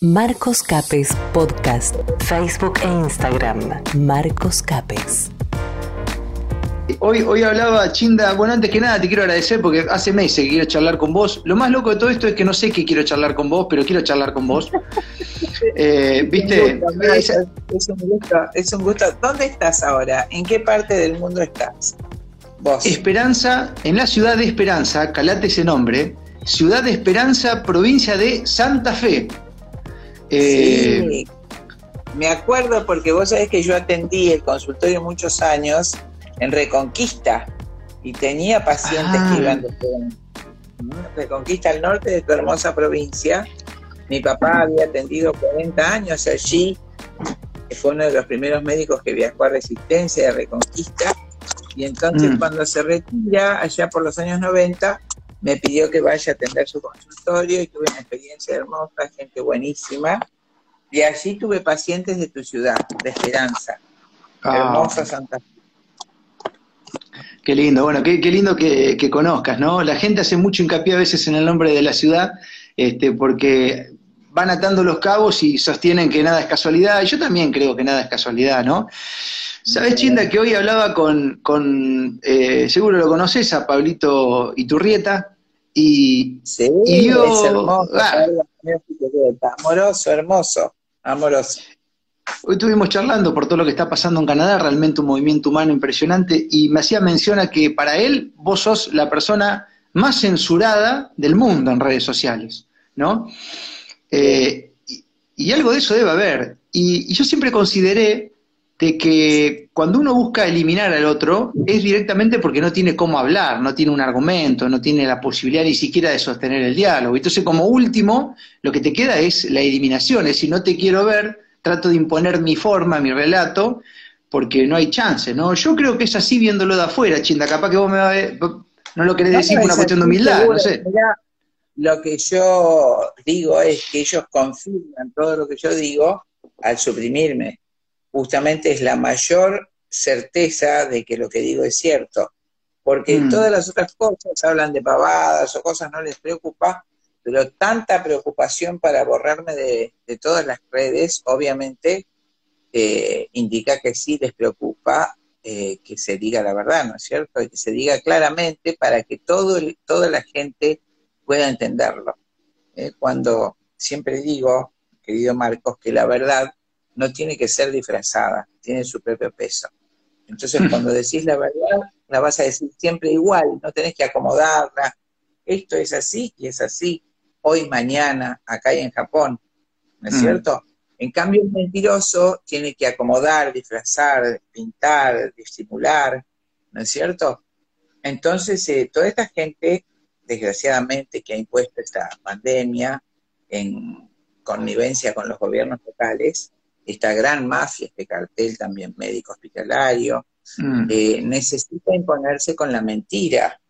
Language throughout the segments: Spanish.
Marcos Capes Podcast, Facebook e Instagram. Marcos Capes. Hoy, hoy hablaba Chinda, bueno, antes que nada te quiero agradecer porque hace meses que quiero charlar con vos. Lo más loco de todo esto es que no sé qué quiero charlar con vos, pero quiero charlar con vos. Eh, ¿Viste? Es un, gusto, es un gusto. ¿Dónde estás ahora? ¿En qué parte del mundo estás? Vos. Esperanza, en la ciudad de Esperanza, calate ese nombre, Ciudad de Esperanza, provincia de Santa Fe. Eh, sí, me acuerdo porque vos sabés que yo atendí el consultorio muchos años en Reconquista y tenía pacientes que ah. iban de Reconquista al norte de tu hermosa provincia. Mi papá había atendido 40 años allí, que fue uno de los primeros médicos que viajó a Resistencia de Reconquista. Y entonces mm. cuando se retira, allá por los años 90, me pidió que vaya a atender su consultorio y tuve una experiencia hermosa, gente buenísima. Y allí tuve pacientes de tu ciudad, de Esperanza, ah. hermosa Santa Fe. Qué lindo, bueno, qué, lindo que, conozcas, ¿no? La gente hace mucho hincapié a veces en el nombre de la ciudad, este, porque van atando los cabos y sostienen que nada es casualidad. Yo también creo que nada es casualidad, ¿no? Sabes, Chinda, que hoy hablaba con, con eh, seguro lo conoces, a Pablito Iturrieta, y, sí, es hermoso, ah. amoroso, hermoso, amoroso. Hoy estuvimos charlando por todo lo que está pasando en Canadá, realmente un movimiento humano impresionante, y me hacía mención a que para él vos sos la persona más censurada del mundo en redes sociales, ¿no? Eh, y, algo de eso debe haber. y yo siempre consideré de que cuando uno busca eliminar al otro es directamente porque no tiene cómo hablar, no tiene un argumento, no tiene la posibilidad ni siquiera de sostener el diálogo. Entonces, como último, lo que te queda es la eliminación, es decir, no te quiero ver, trato de imponer mi forma, mi relato, porque no hay chance, ¿no? Yo creo que es así viéndolo de afuera, Chinda, capaz que vos me va a ver, no lo querés decir por una cuestión de humildad, no sé. lo que yo digo es que ellos confirman todo lo que yo digo al suprimirme justamente es la mayor certeza de que lo que digo es cierto. Porque mm. todas las otras cosas hablan de pavadas o cosas no les preocupa, pero tanta preocupación para borrarme de, todas las redes, obviamente, eh, indica que sí les preocupa eh, que se diga la verdad, ¿no es cierto? Y que se diga claramente para que todo toda la gente pueda entenderlo. Eh, cuando siempre digo, querido Marcos, que la verdad no tiene que ser disfrazada, tiene su propio peso. Entonces, cuando decís la verdad, la vas a decir siempre igual, no tenés que acomodarla. Esto es así y es así, hoy, mañana, acá y en Japón, ¿no es mm. cierto? En cambio, el mentiroso tiene que acomodar, disfrazar, pintar, disimular, ¿no es cierto? Entonces, eh, toda esta gente, desgraciadamente, que ha impuesto esta pandemia en connivencia con los gobiernos locales, esta gran mafia, este cartel también médico hospitalario, mm. eh, necesita imponerse con la mentira.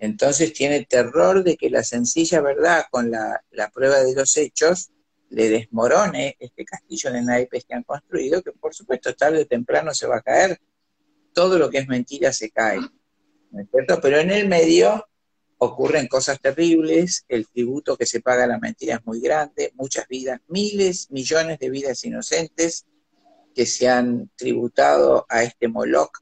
Entonces tiene terror de que la sencilla verdad con la, prueba de los hechos le desmorone este castillo de naipes que han construido, que por supuesto tarde o temprano se va a caer. Todo lo que es mentira se cae. ¿no es cierto? Pero en el medio ocurren cosas terribles, el tributo que se paga a la mentira es muy grande, muchas vidas, miles, millones de vidas inocentes que se han tributado a este Moloch,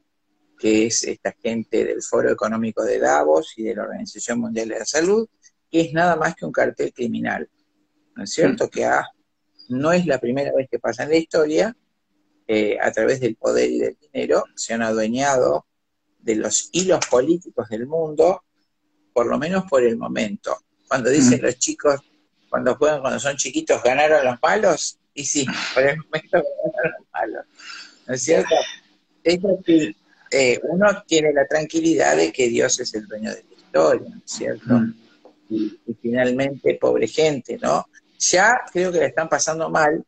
que es esta gente del Foro Económico de Davos y de la Organización Mundial de la Salud, que es nada más que un cartel criminal. ¿No es cierto? Que no es la primera vez que pasa en la historia, eh, a través del poder y del dinero, se han adueñado de los hilos políticos del mundo por lo menos por el momento. Cuando dicen los chicos, cuando juegan, cuando son chiquitos, ganaron los malos, y sí, por el momento ganaron los malos. ¿No es cierto? Es que eh, uno tiene la tranquilidad de que Dios es el dueño de la historia, ¿no es cierto? Y, finalmente, pobre gente, ¿no? Ya creo que la están pasando mal,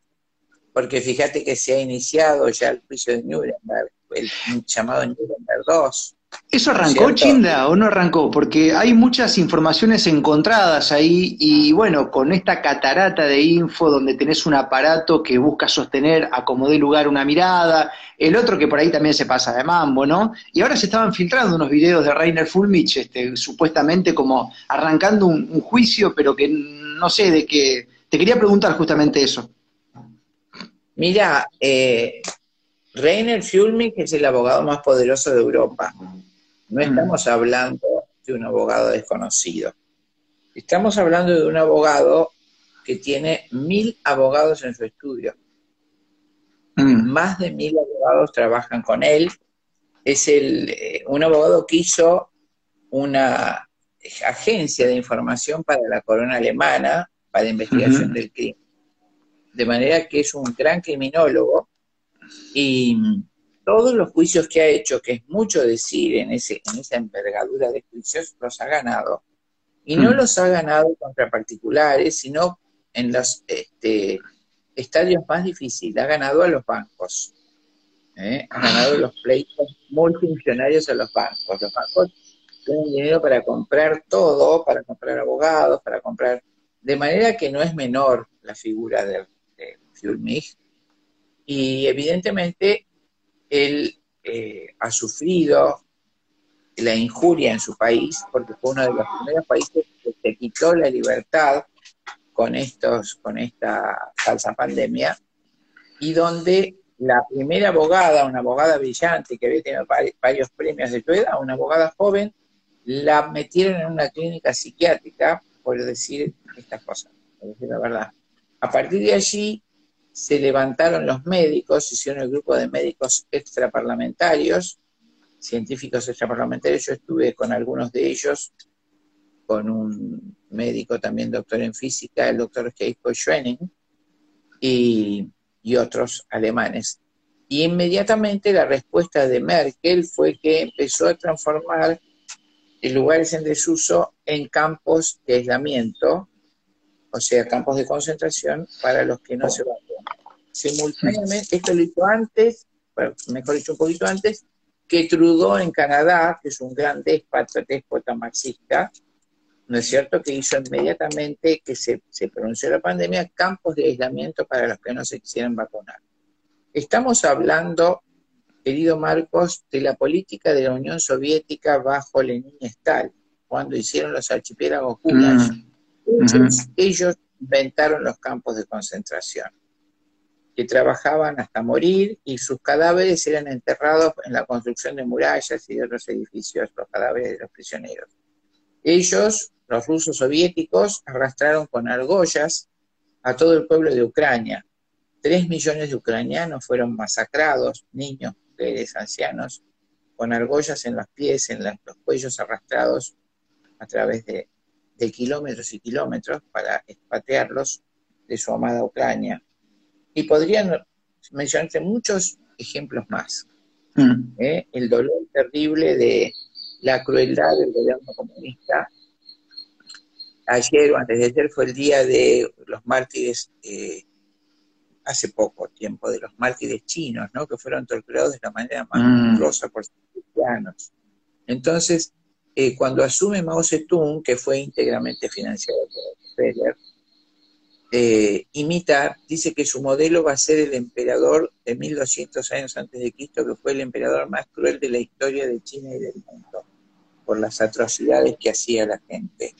porque fíjate que se ha iniciado ya el juicio de Nuremberg, el llamado Nuremberg 2, ¿Eso arrancó, Chinda, o no arrancó? Porque hay muchas informaciones encontradas ahí y bueno, con esta catarata de info donde tenés un aparato que busca sostener a como dé lugar una mirada, el otro que por ahí también se pasa de mambo, ¿no? Y ahora se estaban filtrando unos videos de Rainer Fulmich, este, supuestamente como arrancando un, juicio, pero que no sé de qué, Te quería preguntar justamente eso. Mira, eh, Rainer Fulmich es el abogado más poderoso de Europa. No mm. estamos hablando de un abogado desconocido. Estamos hablando de un abogado que tiene mil abogados en su estudio. Mm. Más de mil abogados trabajan con él. Es el, eh, un abogado que hizo una agencia de información para la corona alemana para investigación del crimen. De manera que es un gran criminólogo y todos los juicios que ha hecho, que es mucho decir en, ese, en esa envergadura de juicios, los ha ganado. Y no mm. los ha ganado contra particulares, sino en los este, estadios más difíciles. Ha ganado a los bancos. ¿eh? Ha ganado los pleitos multimillonarios a los bancos. Los bancos tienen dinero para comprar todo, para comprar abogados, para comprar... De manera que no es menor la figura de, de y evidentemente él eh, ha sufrido la injuria en su país, porque fue uno de los primeros países que se quitó la libertad con, estos, con esta falsa pandemia, y donde la primera abogada, una abogada brillante que había tenido varios premios de su edad, una abogada joven, la metieron en una clínica psiquiátrica por decir estas cosas, por decir la verdad. A partir de allí, se levantaron los médicos, hicieron el grupo de médicos extraparlamentarios, científicos extraparlamentarios, yo estuve con algunos de ellos, con un médico también doctor en física, el doctor Keiko Schwenning, y, y otros alemanes. Y inmediatamente la respuesta de Merkel fue que empezó a transformar lugares en desuso en campos de aislamiento, o sea, campos de concentración para los que no se van simultáneamente, esto lo hizo antes, mejor dicho, un poquito antes, que Trudeau en Canadá, que es un gran déspota, déspota marxista, ¿no es cierto?, que hizo inmediatamente que se, pronunció la pandemia, campos de aislamiento para los que no se quisieran vacunar. Estamos hablando, querido Marcos, de la política de la Unión Soviética bajo Lenin Stalin, cuando hicieron los archipiélagos Gulag. Ellos inventaron los campos de concentración que trabajaban hasta morir y sus cadáveres eran enterrados en la construcción de murallas y de otros edificios, los cadáveres de los prisioneros. Ellos, los rusos soviéticos, arrastraron con argollas a todo el pueblo de Ucrania. Tres millones de ucranianos fueron masacrados, niños, mujeres, ancianos, con argollas en los pies, en los cuellos arrastrados a través de, de kilómetros y kilómetros para expatriarlos de su amada Ucrania. Y podrían mencionarse muchos ejemplos más. Mm. ¿eh? El dolor terrible de la crueldad del gobierno comunista. Ayer o antes de ayer fue el día de los mártires, eh, hace poco tiempo, de los mártires chinos, ¿no? que fueron torturados de la manera más mm. por los cristianos. Entonces, eh, cuando asume Mao Zedong, que fue íntegramente financiado por Rockefeller, eh, imitar, dice que su modelo va a ser el emperador de 1200 años antes de Cristo, que fue el emperador más cruel de la historia de China y del mundo, por las atrocidades que hacía la gente,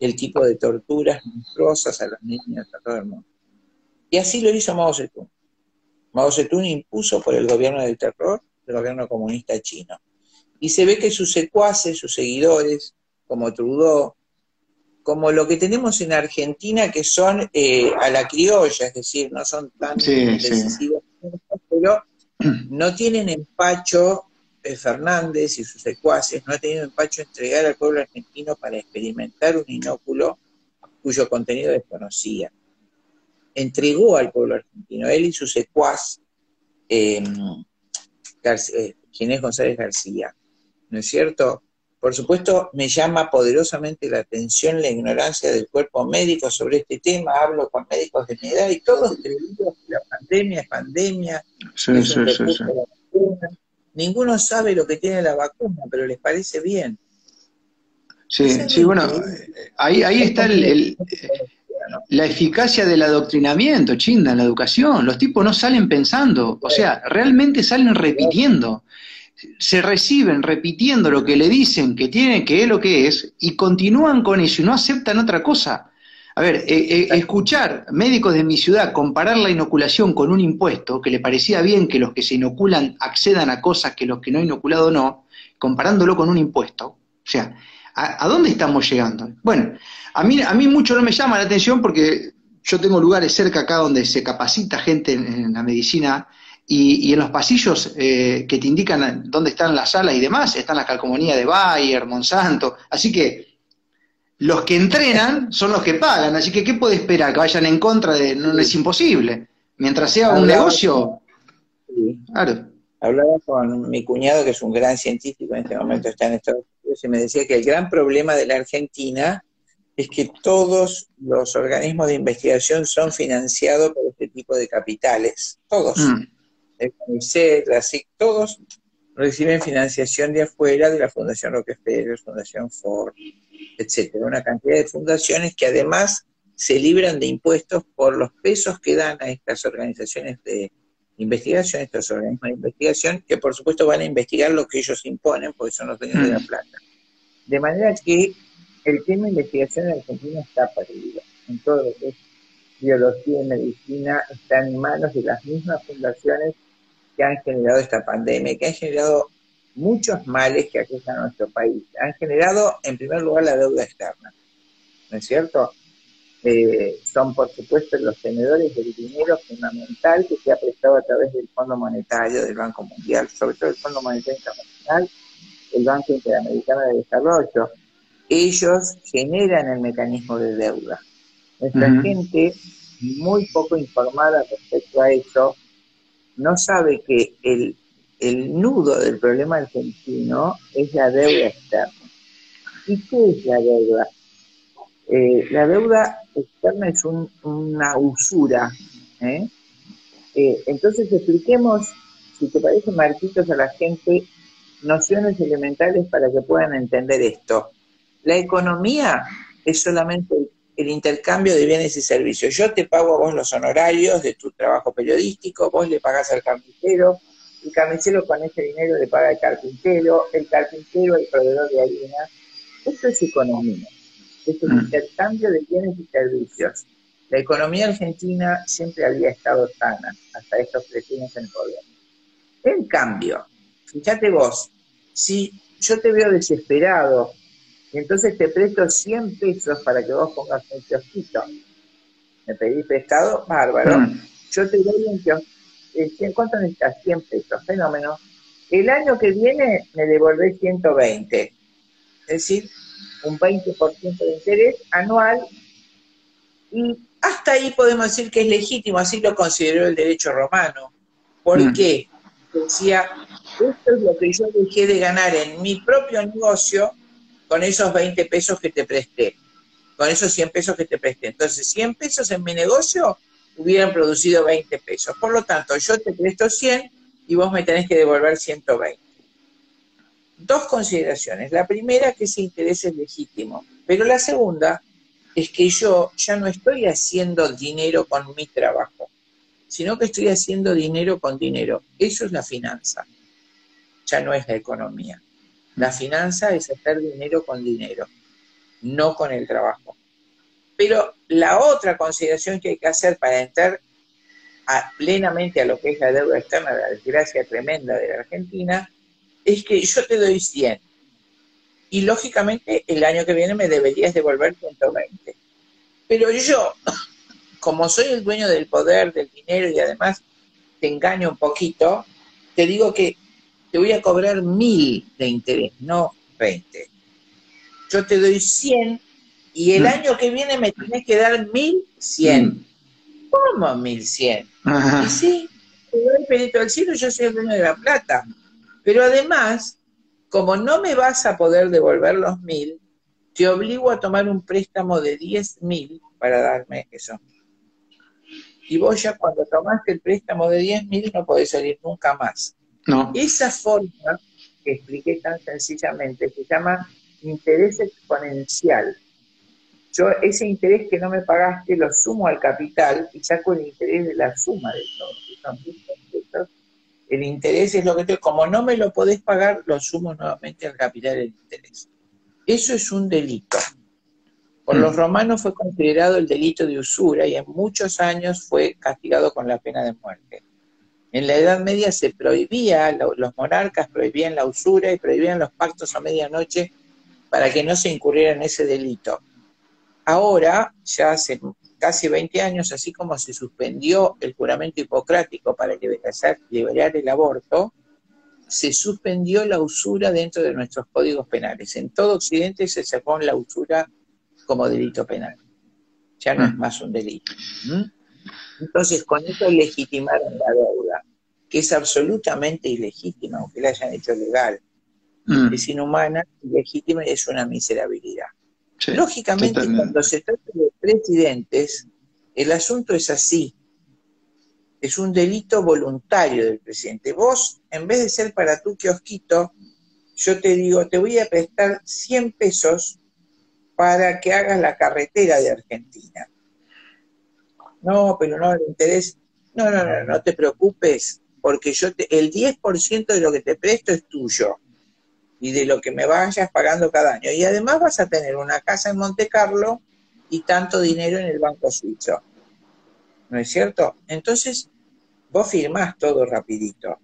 el tipo de torturas monstruosas a los niños, a todo el mundo. Y así lo hizo Mao Zedong. Mao Zedong impuso por el gobierno del terror el gobierno comunista chino. Y se ve que sus secuaces, sus seguidores, como Trudeau, como lo que tenemos en Argentina, que son eh, a la criolla, es decir, no son tan decisivos, pero no tienen empacho eh, Fernández y sus secuaces, no han tenido empacho entregar al pueblo argentino para experimentar un inóculo cuyo contenido desconocía. Entregó al pueblo argentino, él y su secuaz, eh, Ginés González García, ¿no es cierto? Por supuesto, me llama poderosamente la atención la ignorancia del cuerpo médico sobre este tema. Hablo con médicos de mi edad y todos creídos que la pandemia es pandemia. Sí, sí, sí, Ninguno sabe lo que tiene la vacuna, pero les parece bien. Sí, sí, bueno, ahí, ahí está el, la eficacia del adoctrinamiento, chinda, en la educación. Los tipos no salen pensando, o sea, realmente salen repitiendo se reciben repitiendo lo que le dicen que tiene, que es lo que es, y continúan con eso y no aceptan otra cosa. A ver, eh, eh, escuchar médicos de mi ciudad comparar la inoculación con un impuesto, que le parecía bien que los que se inoculan accedan a cosas que los que no han inoculado no, comparándolo con un impuesto. O sea, ¿a, dónde estamos llegando? Bueno, a mí, a mí mucho no me llama la atención porque yo tengo lugares cerca acá donde se capacita gente en, la medicina y, en los pasillos eh, que te indican dónde están las salas y demás, están las calcomanías de Bayer, Monsanto, así que los que entrenan son los que pagan, así que ¿qué puede esperar? Que vayan en contra de... No, es imposible. Mientras sea un negocio... Claro. Hablaba con mi cuñado, que es un gran científico, en este momento está en Estados Unidos, y me decía que el gran problema de la Argentina es que todos los organismos de investigación son financiados por este tipo de capitales. Todos. Mm. El CONICET, la SIC, todos reciben financiación de afuera de la Fundación Rockefeller, Fundación Ford, etcétera. Una cantidad de fundaciones que además se libran de impuestos por los pesos que dan a estas organizaciones de investigación, estos organismos de investigación, que por supuesto van a investigar lo que ellos imponen, porque son los dueños de la mm. plata. De manera que el tema de investigación en Argentina está perdido. En todo lo que es biología y medicina está en manos de las mismas fundaciones que han generado esta pandemia, que han generado muchos males que aquejan a nuestro país. Han generado, en primer lugar, la deuda externa, ¿no es cierto? Eh, son, por supuesto, los tenedores del dinero fundamental que se ha prestado a través del Fondo Monetario, del Banco Mundial, sobre todo el Fondo Monetario Internacional, el Banco Interamericano de Desarrollo. Ellos generan el mecanismo de deuda. Nuestra gente, muy poco informada respecto a eso, no sabe que el, nudo del problema argentino es la deuda externa. ¿Y qué es la deuda? Eh, la deuda externa es una usura. ¿eh? Eh, entonces expliquemos, si te parece, Marquitos, a la gente nociones elementales para que puedan entender esto. La economía es solamente el intercambio de bienes y servicios. Yo te pago a vos los honorarios de tu trabajo periodístico, vos le pagás al carpintero, el carnicero con ese dinero le paga al carpintero, el carpintero el proveedor de harina. Esto es economía, es el mm. intercambio de bienes y servicios. La economía argentina siempre había estado sana hasta estos años en poder. En cambio, fíjate vos, si yo te veo desesperado entonces te presto 100 pesos para que vos pongas un kiosquito. Me pedís prestado, bárbaro. Mm. Yo te doy un kiosquito. Eh, ¿Cuánto necesitas? 100 pesos, fenómeno. El año que viene me devolvés 120. Es decir, un 20% de interés anual. Y hasta ahí podemos decir que es legítimo, así lo consideró el derecho romano. ¿Por mm. qué? Decía, esto es lo que yo dejé de ganar en mi propio negocio con esos 20 pesos que te presté, con esos 100 pesos que te presté. Entonces, 100 pesos en mi negocio hubieran producido 20 pesos. Por lo tanto, yo te presto 100 y vos me tenés que devolver 120. Dos consideraciones. La primera, que ese interés es legítimo, pero la segunda es que yo ya no estoy haciendo dinero con mi trabajo, sino que estoy haciendo dinero con dinero. Eso es la finanza, ya no es la economía. La finanza es hacer dinero con dinero, no con el trabajo. Pero la otra consideración que hay que hacer para entrar plenamente a lo que es la deuda externa, la desgracia tremenda de la Argentina, es que yo te doy 100. Y lógicamente el año que viene me deberías devolver 120. Pero yo, como soy el dueño del poder, del dinero y además te engaño un poquito, te digo que te voy a cobrar mil de interés, no 20. Yo te doy 100 y el mm. año que viene me tienes que dar 1100. Mm. ¿Cómo 1100? Y sí, te doy perito del cielo, yo soy el dueño de la plata. Pero además, como no me vas a poder devolver los mil, te obligo a tomar un préstamo de 10 mil para darme eso. Y vos ya cuando tomaste el préstamo de 10 mil no podés salir nunca más. Esa forma que expliqué tan sencillamente se llama interés exponencial. Yo ese interés que no me pagaste lo sumo al capital y saco el interés de la suma de todo. El interés es lo que te... Como no me lo podés pagar, lo sumo nuevamente al capital del interés. Eso es un delito. Por los romanos fue considerado el delito de usura y en muchos años fue castigado con la pena de muerte. En la Edad Media se prohibía, los monarcas prohibían la usura y prohibían los pactos a medianoche para que no se incurriera en ese delito. Ahora, ya hace casi 20 años, así como se suspendió el juramento hipocrático para liberar el aborto, se suspendió la usura dentro de nuestros códigos penales. En todo Occidente se sacó la usura como delito penal. Ya no es mm. más un delito. Entonces, con eso legitimaron la deuda, que es absolutamente ilegítima, aunque la hayan hecho legal. Mm. Es inhumana, ilegítima y es una miserabilidad. Lógicamente, cuando se trata de presidentes, el asunto es así. Es un delito voluntario del presidente. Vos, en vez de ser para tu kiosquito, yo te digo, te voy a prestar 100 pesos para que hagas la carretera de Argentina. No, pero no le interés. No, no, no, no te preocupes, porque yo te, el 10% de lo que te presto es tuyo y de lo que me vayas pagando cada año. Y además vas a tener una casa en Monte Carlo y tanto dinero en el banco suizo. ¿No es cierto? Entonces, vos firmás todo rapidito.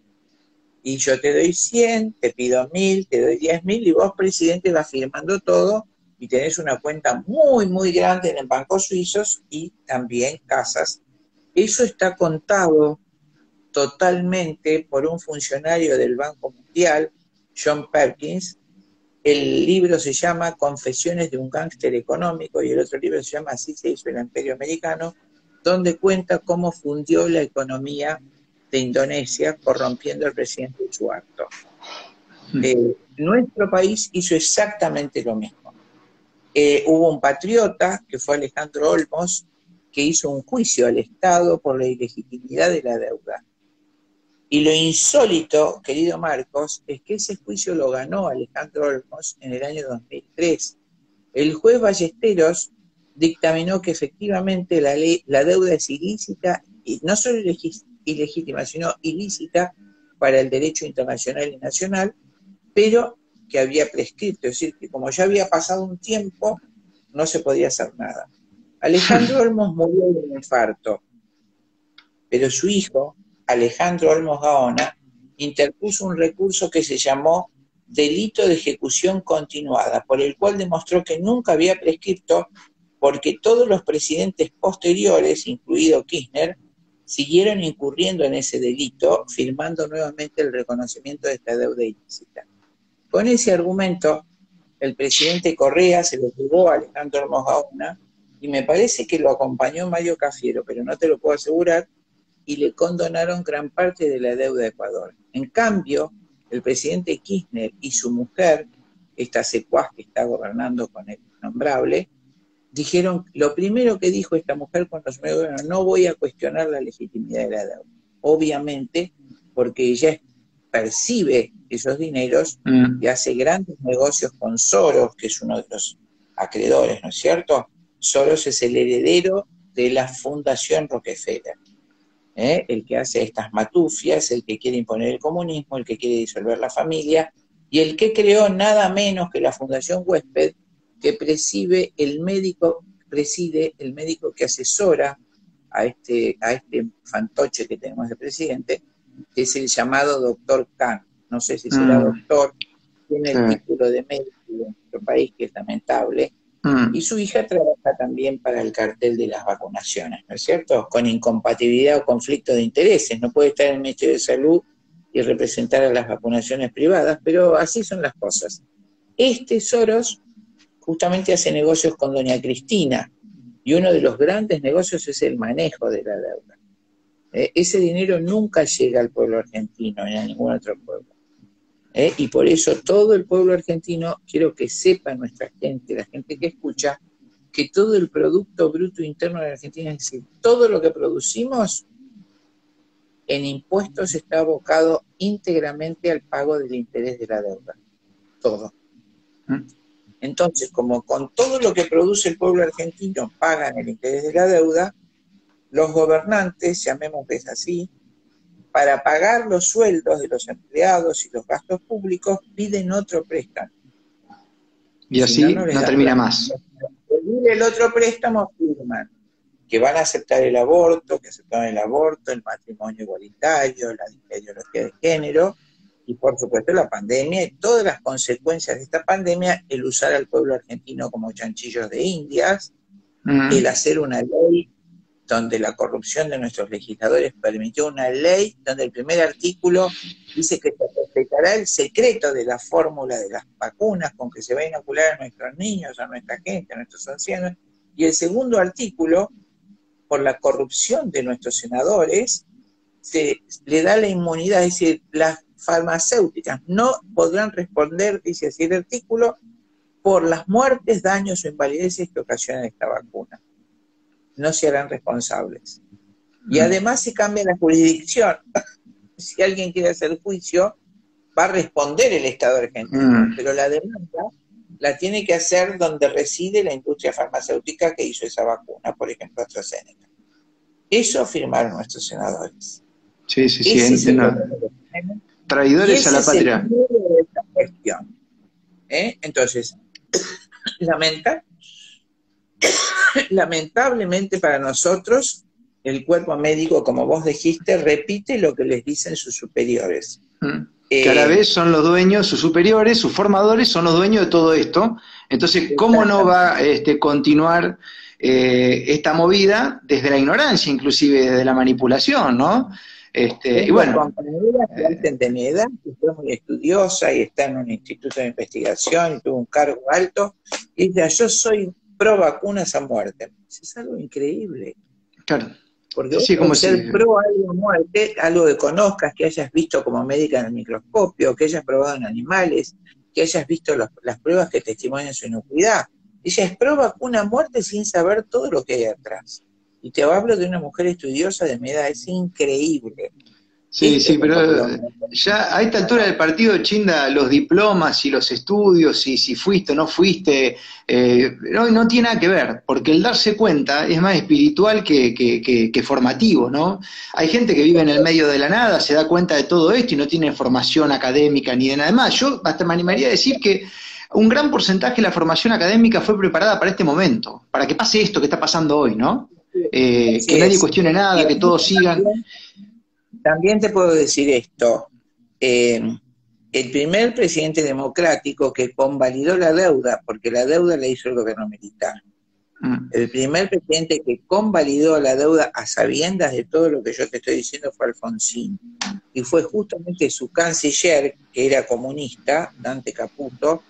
Y yo te doy 100, te pido 1000, te doy 10.000 y vos, presidente, vas firmando todo y tenés una cuenta muy, muy grande en el banco suizos y también casas. Eso está contado totalmente por un funcionario del Banco Mundial John Perkins. El libro se llama Confesiones de un gángster económico y el otro libro se llama Así se hizo el imperio americano, donde cuenta cómo fundió la economía de Indonesia corrompiendo al presidente Suharto. Hmm. Eh, nuestro país hizo exactamente lo mismo. Eh, hubo un patriota, que fue Alejandro Olmos, que hizo un juicio al Estado por la ilegitimidad de la deuda. Y lo insólito, querido Marcos, es que ese juicio lo ganó Alejandro Olmos en el año 2003. El juez Ballesteros dictaminó que efectivamente la, la deuda es ilícita, y no solo ilegítima, sino ilícita para el derecho internacional y nacional, pero que había prescrito, es decir, que como ya había pasado un tiempo, no se podía hacer nada. Alejandro Olmos murió de un infarto, pero su hijo, Alejandro Olmos Gaona, interpuso un recurso que se llamó delito de ejecución continuada, por el cual demostró que nunca había prescrito porque todos los presidentes posteriores, incluido Kirchner, siguieron incurriendo en ese delito, firmando nuevamente el reconocimiento de esta deuda ilícita. Con ese argumento, el presidente Correa se lo jugó a Alejandro Gaona y me parece que lo acompañó Mario Cafiero, pero no te lo puedo asegurar, y le condonaron gran parte de la deuda de Ecuador. En cambio, el presidente Kirchner y su mujer, esta secuaz que está gobernando con el nombrable, dijeron, lo primero que dijo esta mujer cuando se me gobernó, no voy a cuestionar la legitimidad de la deuda. Obviamente, porque ella percibe esos dineros mm. y hace grandes negocios con Soros, que es uno de los acreedores, ¿no es cierto? Soros es el heredero de la Fundación Rockefeller. ¿eh? el que hace estas matufias, el que quiere imponer el comunismo, el que quiere disolver la familia, y el que creó nada menos que la Fundación Huésped, que preside el médico, preside el médico que asesora a este, a este fantoche que tenemos de presidente, es el llamado doctor Khan. No sé si será mm. doctor, tiene el título de médico en nuestro país, que es lamentable, Mm. Y su hija trabaja también para el cartel de las vacunaciones, ¿no es cierto? Con incompatibilidad o conflicto de intereses. No puede estar en el Ministerio de Salud y representar a las vacunaciones privadas, pero así son las cosas. Este Soros justamente hace negocios con doña Cristina y uno de los grandes negocios es el manejo de la deuda. Eh, ese dinero nunca llega al pueblo argentino ni a ningún otro pueblo. ¿eh? y por eso todo el pueblo argentino, quiero que sepa nuestra gente, la gente que escucha, que todo el Producto Bruto Interno de la Argentina, es decir, todo lo que producimos en impuestos está abocado íntegramente al pago del interés de la deuda. Todo. ¿Mm? Entonces, como con todo lo que produce el pueblo argentino pagan el interés de la deuda, los gobernantes, llamémosles así, para pagar los sueldos de los empleados y los gastos públicos piden otro préstamo. Y así no, termina más. el otro préstamo firman que van a aceptar el aborto, que aceptaron el aborto, el matrimonio igualitario, la ideología de género, y por supuesto la pandemia y todas las consecuencias de esta pandemia, el usar al pueblo argentino como chanchillos de indias, mm. el hacer una ley donde la corrupción de nuestros legisladores permitió una ley donde el primer artículo dice que se respetará el secreto de la fórmula de las vacunas con que se va a inocular a nuestros niños, a nuestra gente, a nuestros ancianos, y el segundo artículo, por la corrupción de nuestros senadores, se le da la inmunidad, es decir, las farmacéuticas no podrán responder, dice así el artículo, por las muertes, daños o invalideces que ocasionan esta vacuna. No se harán responsables. Y mm. además se cambia la jurisdicción. si alguien quiere hacer juicio, va a responder el Estado argentino, mm. pero la demanda la tiene que hacer donde reside la industria farmacéutica que hizo esa vacuna, por ejemplo, AstraZeneca. Eso firmaron nuestros senadores. Sí, sí, sí. Traidores a la patria. ¿Eh? Entonces, lamenta, lamentablemente para nosotros, el cuerpo médico, como vos dijiste, repite lo que les dicen sus superiores. Mm. que a la eh, vez son los dueños, sus superiores, sus formadores son los dueños de todo esto. Entonces, ¿cómo no va a este, continuar eh, esta movida desde la ignorancia, inclusive desde la manipulación, ¿no? Este, y bueno. de mi edad, que fue muy estudiosa y está en un instituto de investigación y tuvo un cargo alto, y dice, yo soy pro vacunas a muerte. Es algo increíble. Claro. Porque sí, como ser pro algo a muerte, algo que conozcas, que hayas visto como médica en el microscopio, que hayas probado en animales, que hayas visto las pruebas que testimonian su inocuidad. Ella es pro vacuna a muerte sin saber todo lo que hay atrás. Y te hablo de una mujer estudiosa de mi edad, es increíble. Sí, sí, pero ya a esta altura del partido, Chinda, los diplomas y los estudios, y si fuiste o no fuiste, eh, no, no, tiene nada que ver, porque el darse cuenta es más espiritual que, que, que, formativo, ¿no? Hay gente que vive en el medio de la nada, se da cuenta de todo esto y no tiene formación académica ni de nada más. Yo hasta me animaría a decir que un gran porcentaje de la formación académica fue preparada para este momento, para que pase esto que está pasando hoy, ¿no? Eh, que nadie cuestione nada, que todos sigan. También te puedo decir esto. Eh, el primer presidente democrático que convalidó la deuda, porque la deuda la hizo el gobierno militar. Mm. El primer presidente que convalidó la deuda a sabiendas de todo lo que yo te estoy diciendo fue Alfonsín. Y fue justamente su canciller, que era comunista, Dante Caputo,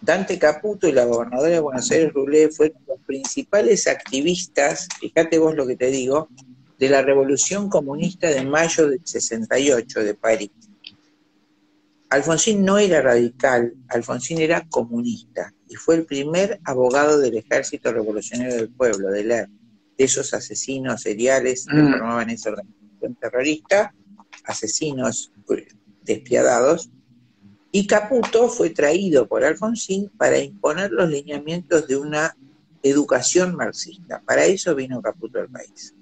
Dante Caputo y la gobernadora de Buenos Aires, Rulé, fueron los principales activistas, fíjate vos lo que te digo, de la revolución comunista de mayo del 68 de París. Alfonsín no era radical, Alfonsín era comunista y fue el primer abogado del Ejército Revolucionario del Pueblo, de, de esos asesinos seriales que mm. formaban esa organización terrorista, asesinos despiadados, y Caputo fue traído por Alfonsín para imponer los lineamientos de una educación marxista. Para eso vino Caputo al país.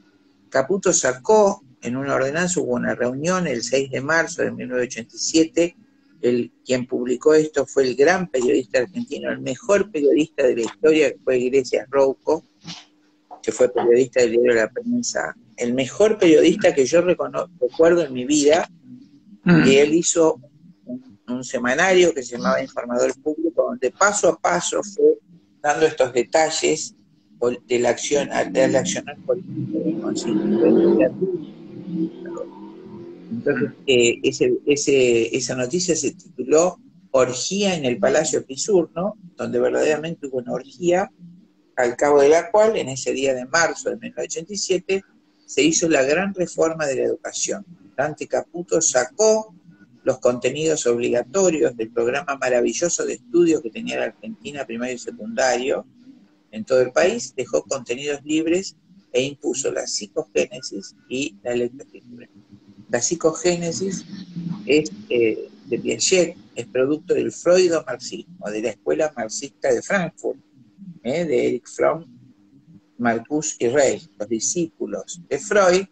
Caputo sacó en una ordenanza, hubo una reunión el 6 de marzo de 1987, el, quien publicó esto fue el gran periodista argentino, el mejor periodista de la historia, que fue Iglesias Rouco, que fue periodista del diario La Prensa, el mejor periodista que yo recuerdo en mi vida, mm. que él hizo un semanario que se llamaba Informador Público, donde paso a paso fue dando estos detalles de la acción, del accionar político Entonces, eh, ese, esa noticia se tituló Orgía en el Palacio Pisurno, donde verdaderamente hubo una orgía, al cabo de la cual, en ese día de marzo de 1987, se hizo la gran reforma de la educación. Dante Caputo sacó los contenidos obligatorios del programa maravilloso de estudio que tenía la Argentina primario y secundario en todo el país, dejó contenidos libres e impuso la psicogénesis y la electroescritura. La psicogénesis es eh, de Piaget, es producto del freudo-marxismo, de la escuela marxista de Frankfurt, eh, de Eric Fromm, Marcus y Rey, los discípulos de Freud,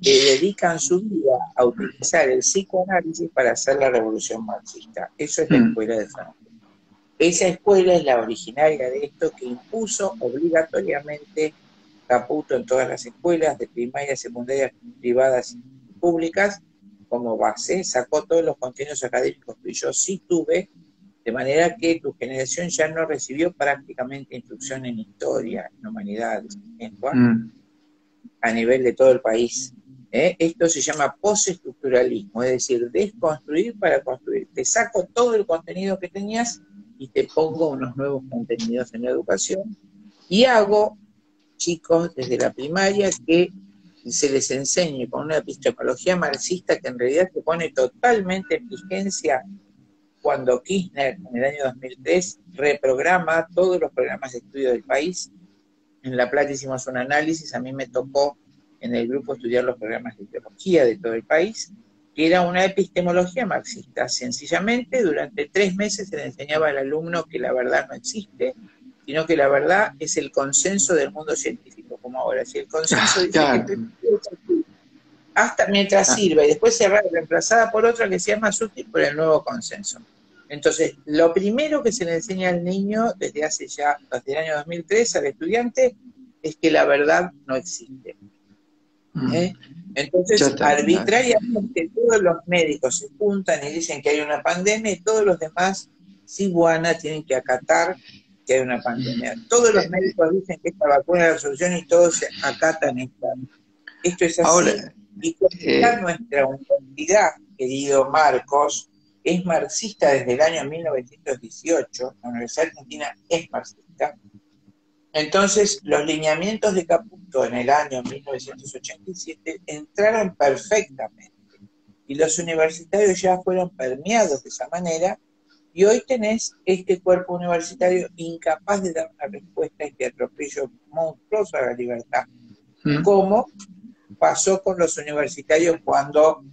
que dedican su vida a utilizar el psicoanálisis para hacer la revolución marxista. Eso es la mm. escuela de Frankfurt. Esa escuela es la originaria de esto que impuso obligatoriamente Caputo en todas las escuelas de primaria, secundaria, privadas y públicas como base, sacó todos los contenidos académicos que yo sí tuve, de manera que tu generación ya no recibió prácticamente instrucción en historia, en humanidades, en mm. a nivel de todo el país. ¿eh? Esto se llama postestructuralismo, es decir, desconstruir para construir. Te saco todo el contenido que tenías y te pongo unos nuevos contenidos en la educación y hago chicos desde la primaria que se les enseñe con una epistemología marxista que en realidad se pone totalmente en vigencia cuando Kirchner en el año 2003 reprograma todos los programas de estudio del país. En La Plata hicimos un análisis, a mí me tocó en el grupo estudiar los programas de teología de todo el país, era una epistemología marxista. Sencillamente, durante tres meses se le enseñaba al alumno que la verdad no existe, sino que la verdad es el consenso del mundo científico, como ahora. Si el consenso dice que hasta mientras ah. sirva y después será reemplazada por otra que sea más útil por el nuevo consenso. Entonces, lo primero que se le enseña al niño desde hace ya, desde el año 2003 al estudiante, es que la verdad no existe. ¿Eh? Entonces, arbitrariamente todos los médicos se juntan y dicen que hay una pandemia y todos los demás, Siguana, tienen que acatar que hay una pandemia. Todos los médicos dicen que esta vacuna es la solución y todos acatan esta. Esto es así. y con eh, nuestra universidad, querido Marcos, es marxista desde el año 1918, la Universidad Argentina es marxista. Entonces, los lineamientos de Caputo en el año 1987 entraron perfectamente y los universitarios ya fueron permeados de esa manera y hoy tenés este cuerpo universitario incapaz de dar una respuesta a este atropello monstruoso a la libertad. Mm. Como pasó con los universitarios cuando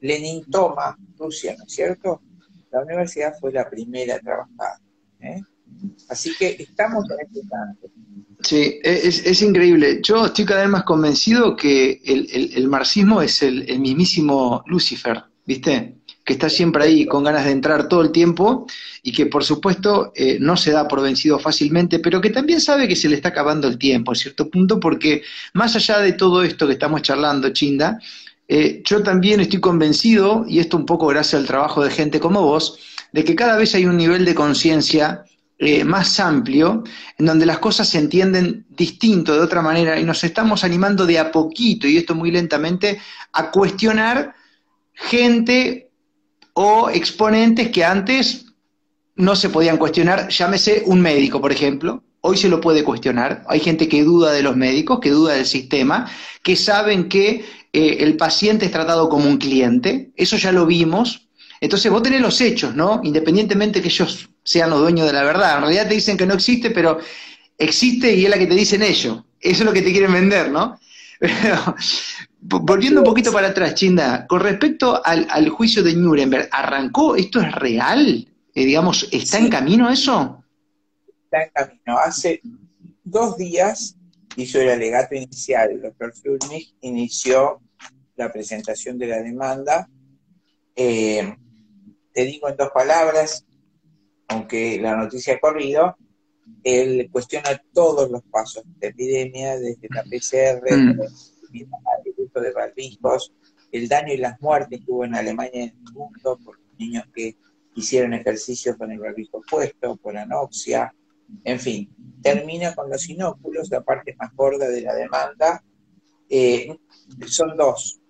Lenin toma Rusia, ¿no es cierto? La universidad fue la primera a trabajar. ¿eh? Así que estamos campo. Sí, es, increíble. Yo estoy cada vez más convencido que el, marxismo es el, el mismísimo Lucifer, ¿viste? que está siempre ahí con ganas de entrar todo el tiempo y que por supuesto eh, no se da por vencido fácilmente, pero que también sabe que se le está acabando el tiempo a cierto punto, porque más allá de todo esto que estamos charlando, Chinda, eh, yo también estoy convencido, y esto un poco gracias al trabajo de gente como vos, de que cada vez hay un nivel de conciencia eh, más amplio, en donde las cosas se entienden distinto, de otra manera, y nos estamos animando de a poquito, y esto muy lentamente, a cuestionar gente o exponentes que antes no se podían cuestionar, llámese un médico, por ejemplo, hoy se lo puede cuestionar. Hay gente que duda de los médicos, que duda del sistema, que saben que eh, el paciente es tratado como un cliente, eso ya lo vimos. Entonces vos tenés los hechos, ¿no? Independientemente que ellos sean los dueños de la verdad. En realidad te dicen que no existe, pero existe y es la que te dicen ellos. Eso es lo que te quieren vender, ¿no? Volviendo un poquito para atrás, Chinda, con respecto al, juicio de Nuremberg, ¿arrancó? ¿Esto es real? Eh, digamos, ¿está en camino eso? Está en camino. Hace dos días hizo el alegato inicial. El doctor Fulmich inició la presentación de la demanda. Eh, te digo en dos palabras, aunque la noticia ha corrido, él cuestiona todos los pasos de epidemia, desde la PCR, mm de barbijos, el daño y las muertes que hubo en Alemania en el mundo por niños que hicieron ejercicios con el barbijo puesto, por anoxia, en fin, termina con los inóculos, la parte más gorda de la demanda. Eh, son dos.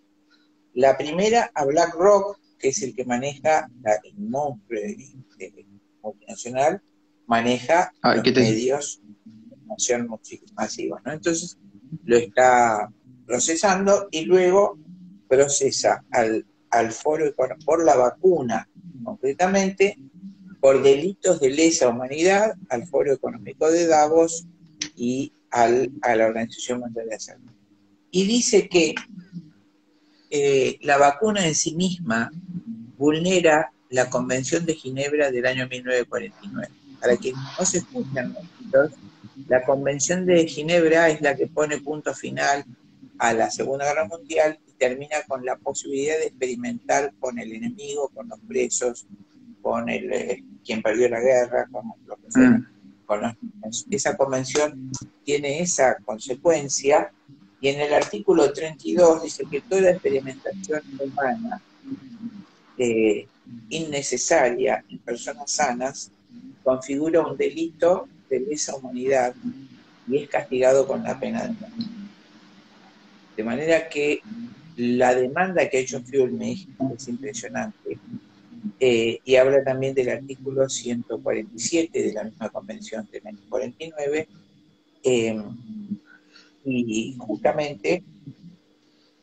La primera a BlackRock, que es el que maneja la, el monstruo multinacional, maneja los medios de información masivos. ¿no? Entonces lo está procesando y luego procesa al, al foro por la vacuna, concretamente por delitos de lesa humanidad al Foro Económico de Davos y al, a la Organización Mundial de Salud. Y dice que eh, la vacuna en sí misma vulnera la Convención de Ginebra del año 1949. Para que no se escuchan, la Convención de Ginebra es la que pone punto final a la Segunda Guerra Mundial y termina con la posibilidad de experimentar con el enemigo, con los presos, con el, eh, quien perdió la guerra, con lo que fuera. Mm. esa convención tiene esa consecuencia y en el artículo 32 dice que toda experimentación humana eh, innecesaria en personas sanas configura un delito de lesa humanidad y es castigado con la pena de muerte. De manera que la demanda que ha hecho México es impresionante. Eh, y habla también del artículo 147 de la misma convención de 1949. Eh, y justamente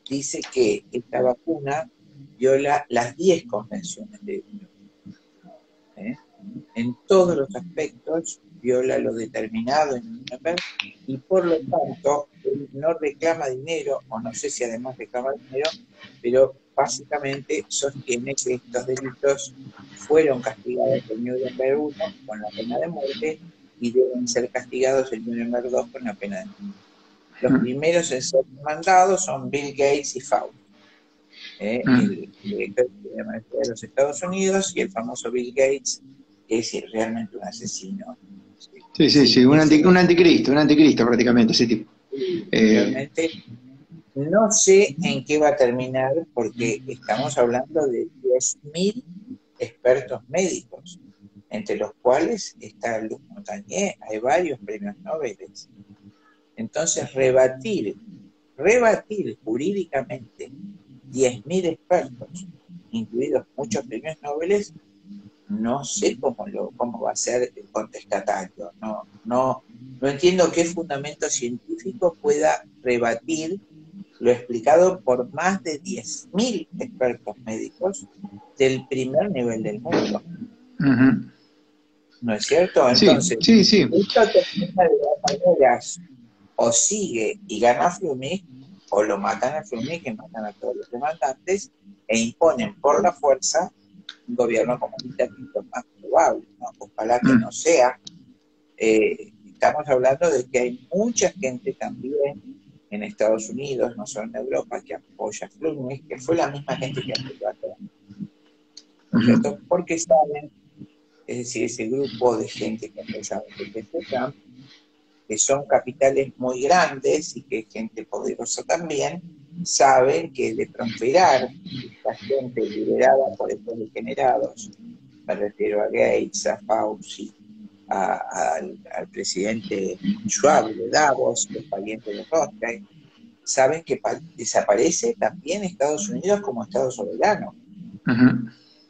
dice que esta vacuna viola las 10 convenciones de ¿eh? En todos los aspectos viola lo determinado en Nuremberg y por lo tanto no reclama dinero, o no sé si además reclama dinero, pero básicamente sostiene que estos delitos fueron castigados en Nuremberg 1 con la pena de muerte y deben ser castigados en Nuremberg 2 con la pena de muerte. Los primeros en ser mandados son Bill Gates y Fauci, ¿eh? el director de los Estados Unidos y el famoso Bill Gates, que es realmente un asesino Sí, sí, sí, un, anticristo, un anticristo prácticamente ese tipo. Eh, Realmente no sé en qué va a terminar porque estamos hablando de 10.000 expertos médicos, entre los cuales está Luc Montagnier, hay varios premios Nobel. Entonces, rebatir, rebatir jurídicamente 10.000 expertos, incluidos muchos premios Nobel, no sé cómo, lo, cómo va a ser el contestatario. No, no, no entiendo qué fundamento científico pueda rebatir lo explicado por más de 10.000 expertos médicos del primer nivel del mundo. ¿No es cierto? Entonces, sí, sí, esto termina de las maneras o sigue y gana Flumig, o lo matan a Flumig, que matan a todos los demandantes, e imponen por la fuerza un gobierno comunista es más probable, ¿no? ojalá que no sea. Eh, estamos hablando de que hay mucha gente también en Estados Unidos, no solo en Europa, que apoya a que fue la misma gente que apoyó a Trump. Porque saben, es decir, ese grupo de gente que apoyaba a Trump, que son capitales muy grandes y que es gente poderosa también, saben que de transferar esta gente liberada por estos degenerados, me refiero a Gates, a Fauci, al, presidente Schwab de Davos, los parientes de Rothschild, saben que desaparece también Estados Unidos como Estado soberano.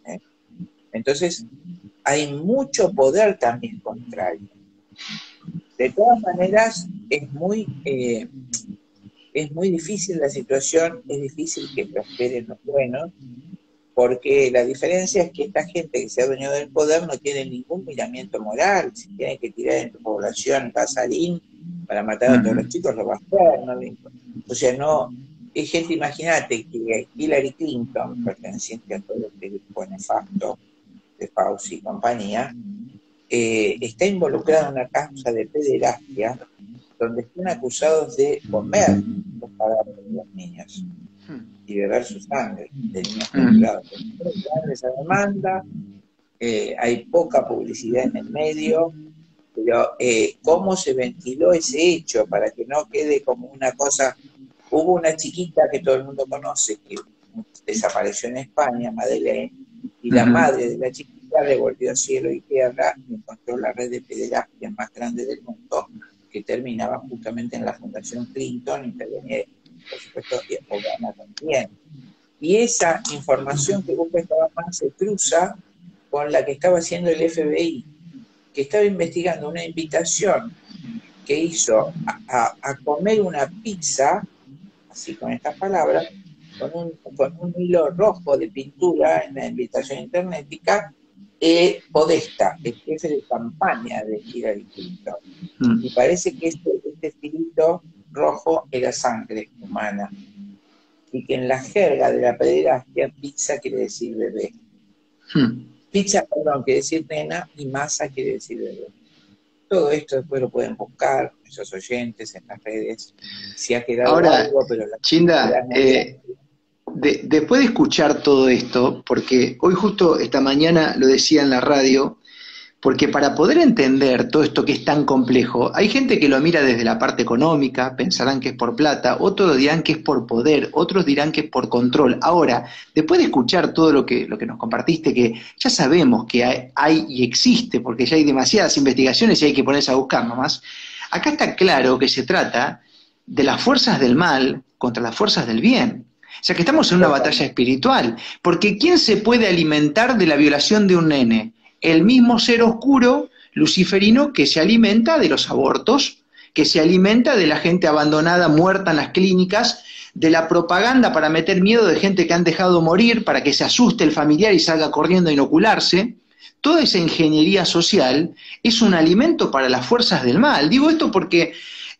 ¿Eh? Entonces, hay mucho poder también contrario. De todas maneras, es muy eh, es muy difícil la situación, es difícil que prosperen los buenos, porque la diferencia es que esta gente que se ha dueñado del poder no tiene ningún miramiento moral, si tiene que tirar en tu población pasarín para matar a todos los chicos, lo va a hacer, no o sea, no, es gente, imagínate que Hillary Clinton, perteneciente a todo el grupo nefasto de Fauci y compañía, eh, está involucrada en una causa de pederastia donde están acusados de comer los cadáveres de los niños y beber su sangre de niños torturados. esa demanda, eh, hay poca publicidad en el medio, pero eh, cómo se ventiló ese hecho para que no quede como una cosa. Hubo una chiquita que todo el mundo conoce que desapareció en España, Madeleine, y la madre de la chiquita devolvió cielo y tierra y encontró la red de pederastia más grande del mundo que terminaba justamente en la Fundación Clinton, intervenía, por supuesto, y Obama también. Y esa información que busca estaba más se cruza con la que estaba haciendo el FBI, que estaba investigando una invitación que hizo a, comer una pizza, así con estas palabras, con un, con un hilo rojo de pintura en la invitación internetica, eh, Podesta, el jefe de campaña de Hillary Clinton. Mm. Y parece que este, este estilito rojo era sangre humana. Y que en la jerga de la pederastia, pizza quiere decir bebé. Mm. Pizza, perdón, quiere decir nena y masa quiere decir bebé. Todo esto después lo pueden buscar, esos oyentes en las redes. Si ha quedado Ahora, algo, pero la Chinda, eh, después de escuchar todo esto, porque hoy justo esta mañana lo decía en la radio, porque para poder entender todo esto que es tan complejo, hay gente que lo mira desde la parte económica, pensarán que es por plata, otros dirán que es por poder, otros dirán que es por control. Ahora, después de escuchar todo lo que, lo que nos compartiste, que ya sabemos que hay, hay y existe, porque ya hay demasiadas investigaciones y hay que ponerse a buscar nomás, acá está claro que se trata de las fuerzas del mal contra las fuerzas del bien. O sea que estamos en una batalla espiritual, porque ¿quién se puede alimentar de la violación de un nene? el mismo ser oscuro luciferino que se alimenta de los abortos, que se alimenta de la gente abandonada, muerta en las clínicas, de la propaganda para meter miedo de gente que han dejado morir, para que se asuste el familiar y salga corriendo a inocularse. Toda esa ingeniería social es un alimento para las fuerzas del mal. Digo esto porque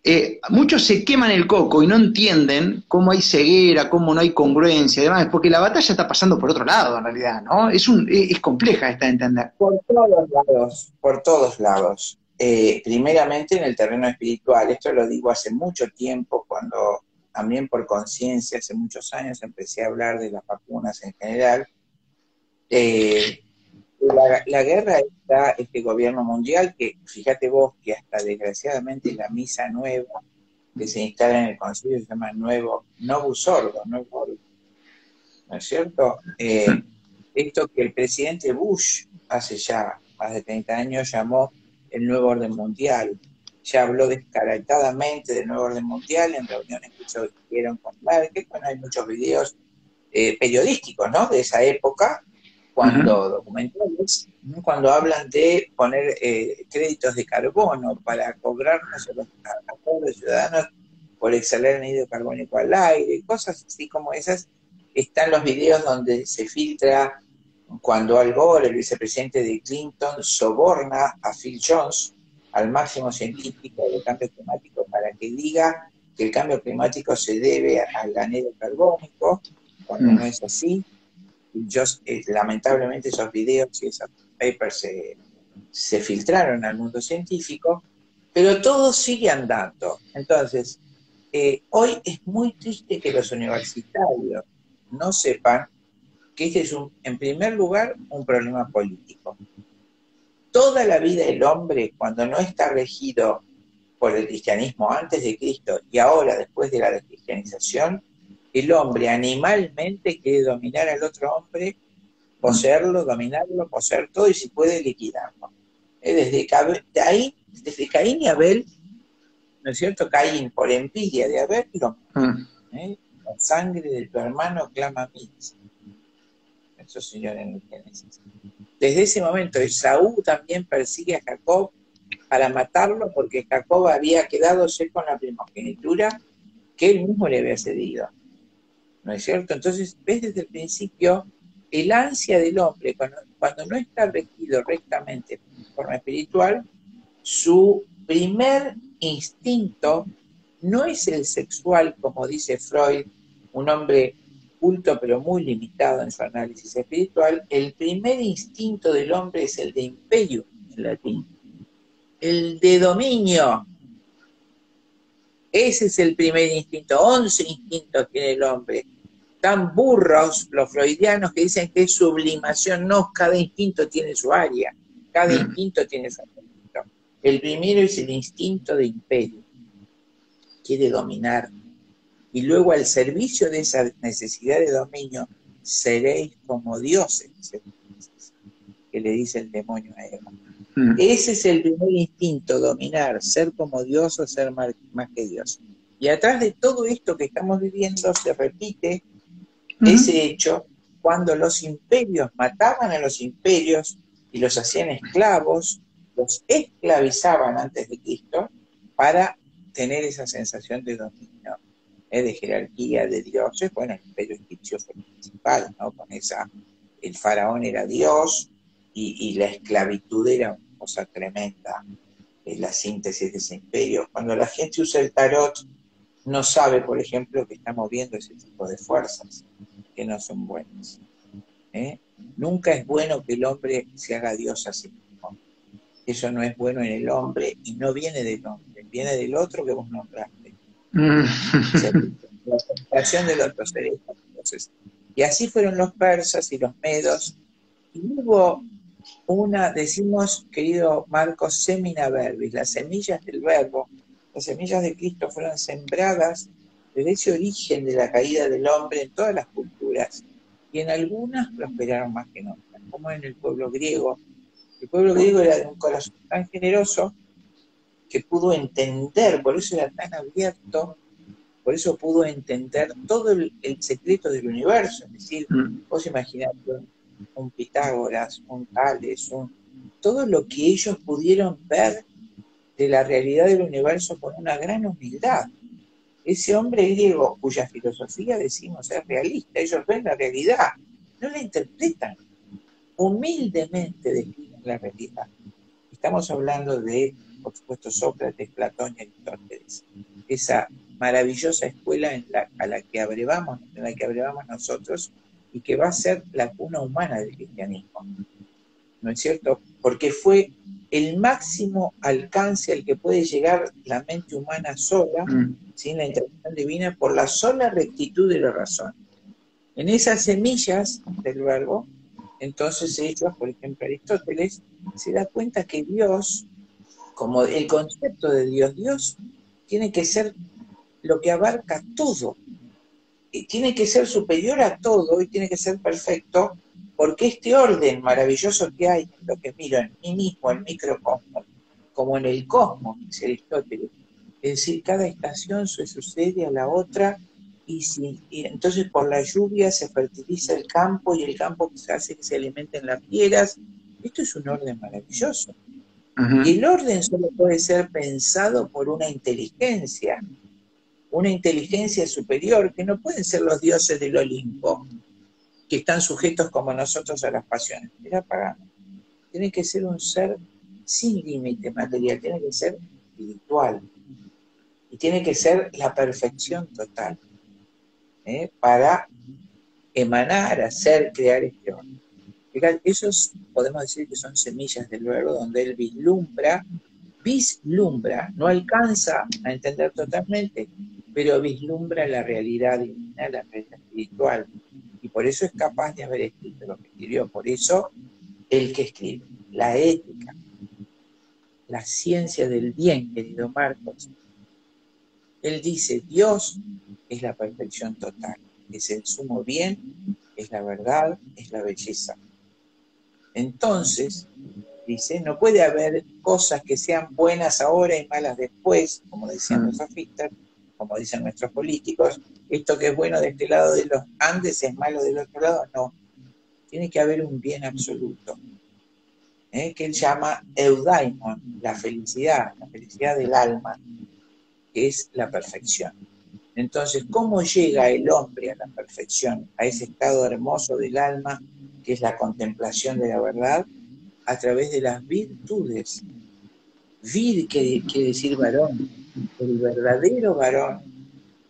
eh, muchos se queman el coco y no entienden cómo hay ceguera, cómo no hay congruencia y demás, porque la batalla está pasando por otro lado en realidad, ¿no? Es, un, es compleja esta de entender. Por todos lados, por todos lados. Eh, primeramente en el terreno espiritual, esto lo digo hace mucho tiempo, cuando también por conciencia, hace muchos años empecé a hablar de las vacunas en general. Eh, la, guerra está este gobierno mundial que, fíjate vos, que hasta desgraciadamente la misa nueva que se instala en el concilio se llama Nuevo Novus Sordo, ¿no es cierto? Eh, esto que el presidente Bush hace ya más de 30 años llamó el nuevo orden mundial. Ya habló descaratadamente del nuevo orden mundial en reuniones que se hicieron con Merkel. Bueno, hay muchos videos eh, periodísticos, ¿no? De esa época, cuando documentales, cuando hablan de poner eh, créditos de carbono para cobrarnos a los, pobres ciudadanos por exhalar anhídrido carbónico al aire, cosas así como esas, están los videos donde se filtra cuando Al Gore, el vicepresidente de Clinton, soborna a Phil Jones, al máximo científico del cambio climático, para que diga que el cambio climático se debe al anhídrido carbónico, cuando no es así eh, lamentablemente esos videos y esos papers se, filtraron al mundo científico, pero todo sigue andando. Entonces, eh, hoy es muy triste que los universitarios no sepan que este es, un, en primer lugar, un problema político. Toda la vida el hombre, cuando no está regido por el cristianismo antes de Cristo y ahora después de la cristianización, el hombre animalmente quiere dominar al otro hombre, poseerlo, dominarlo, poseer todo y si puede liquidarlo. Desde, ahí, desde Caín y Abel, ¿no es cierto? Caín, por envidia de Abel, lo mm. ¿eh? La sangre de tu hermano clama a mí. Eso, señor, en el Génesis. Desde ese momento, Esaú también persigue a Jacob para matarlo porque Jacob había quedado con la primogenitura que él mismo le había cedido. ¿No es cierto? Entonces, ves desde el principio el ansia del hombre, cuando, no está regido rectamente de forma espiritual, su primer instinto no es el sexual, como dice Freud, un hombre culto pero muy limitado en su análisis espiritual, el primer instinto del hombre es el de imperio en latín, el de dominio. Ese es el primer instinto, once instintos tiene el hombre tan burros los freudianos que dicen que es sublimación. No, cada instinto tiene su área, cada mm. instinto tiene su instinto. El primero es el instinto de imperio, quiere dominar. Y luego al servicio de esa necesidad de dominio, seréis como dioses, que le dice el demonio a Eva. Mm. Ese es el primer instinto, dominar, ser como Dios o ser más que Dios. Y atrás de todo esto que estamos viviendo se repite ese hecho cuando los imperios mataban a los imperios y los hacían esclavos, los esclavizaban antes de Cristo para tener esa sensación de dominio, ¿eh? de jerarquía de dioses. Bueno, el imperio egipcio fue principal, ¿no? Con esa, el faraón era Dios y, la esclavitud era una cosa tremenda, es la síntesis de ese imperio. Cuando la gente usa el tarot, no sabe, por ejemplo, que está moviendo ese tipo de fuerzas que no son buenas. ¿eh? Nunca es bueno que el hombre se haga Dios a sí mismo. Eso no es bueno en el hombre y no viene del hombre, viene del otro que vos nombraste. Mm. la sensación del otro ser Entonces, Y así fueron los persas y los medos. Y hubo una, decimos, querido Marcos, semina verbis, las semillas del verbo, las semillas de Cristo fueron sembradas desde ese origen de la caída del hombre en todas las culturas. Y en algunas prosperaron más que en otras, como en el pueblo griego. El pueblo griego era de un corazón tan generoso que pudo entender, por eso era tan abierto, por eso pudo entender todo el, secreto del universo. Es decir, mm. vos imaginate un Pitágoras, un Tales, un, todo lo que ellos pudieron ver de la realidad del universo con una gran humildad. Ese hombre griego, cuya filosofía decimos es realista, ellos ven la realidad, no la interpretan, humildemente describen la realidad. Estamos hablando de, por supuesto, Sócrates, Platón y Aristóteles, esa maravillosa escuela en la, a la que abrevamos, la que abrevamos nosotros y que va a ser la cuna humana del cristianismo. ¿No es cierto? Porque fue el máximo alcance al que puede llegar la mente humana sola, mm. sin la intervención divina, por la sola rectitud de la razón. En esas semillas del verbo, entonces ellos, por ejemplo Aristóteles, se da cuenta que Dios, como el concepto de Dios, Dios tiene que ser lo que abarca todo, tiene que ser superior a todo y tiene que ser perfecto, porque este orden maravilloso que hay en lo que miro en mí mismo, el microcosmos, como en el cosmos, dice Aristóteles, es decir, cada estación se sucede a la otra y, si, entonces por la lluvia se fertiliza el campo y el campo hace que se alimenten las fieras. Esto es un orden maravilloso. Y el orden solo puede ser pensado por una inteligencia, una inteligencia superior, que no pueden ser los dioses del Olimpo, que están sujetos como nosotros a las pasiones. Era pagano. Tiene que ser un ser sin límite material, tiene que ser espiritual. Y tiene que ser la perfección total ¿eh? para emanar, hacer, crear este orden. Esos podemos decir que son semillas del verbo donde él vislumbra, vislumbra, no alcanza a entender totalmente, pero vislumbra la realidad divina, la realidad espiritual. Y por eso es capaz de haber escrito lo que escribió. Por eso, el que escribe, la ética, la ciencia del bien, querido Marcos. Él dice, Dios es la perfección total, es el sumo bien, es la verdad, es la belleza. Entonces, dice, no puede haber cosas que sean buenas ahora y malas después, como decían mm. los sofistas, como dicen nuestros políticos, esto que es bueno de este lado de los Andes es malo del otro lado, no. Tiene que haber un bien absoluto, ¿eh? que él llama eudaimon, la felicidad, la felicidad del alma, que es la perfección. Entonces, ¿cómo llega el hombre a la perfección, a ese estado hermoso del alma, que es la contemplación de la verdad? A través de las virtudes. Vir quiere decir varón, el verdadero varón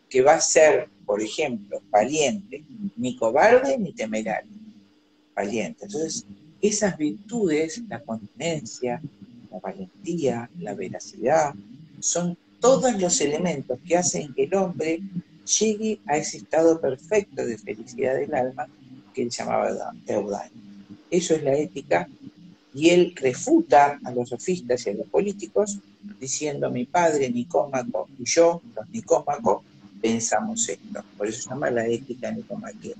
que va a ser, por ejemplo, valiente, ni cobarde ni temerario, valiente. Entonces, esas virtudes, la continencia, la valentía, la veracidad, son todos los elementos que hacen que el hombre llegue a ese estado perfecto de felicidad del alma que él llamaba Teudal. Eso es la ética y él refuta a los sofistas y a los políticos diciendo mi padre Nicómaco y yo, los Nicómacos, pensamos esto. Por eso se llama la ética nicomaquea.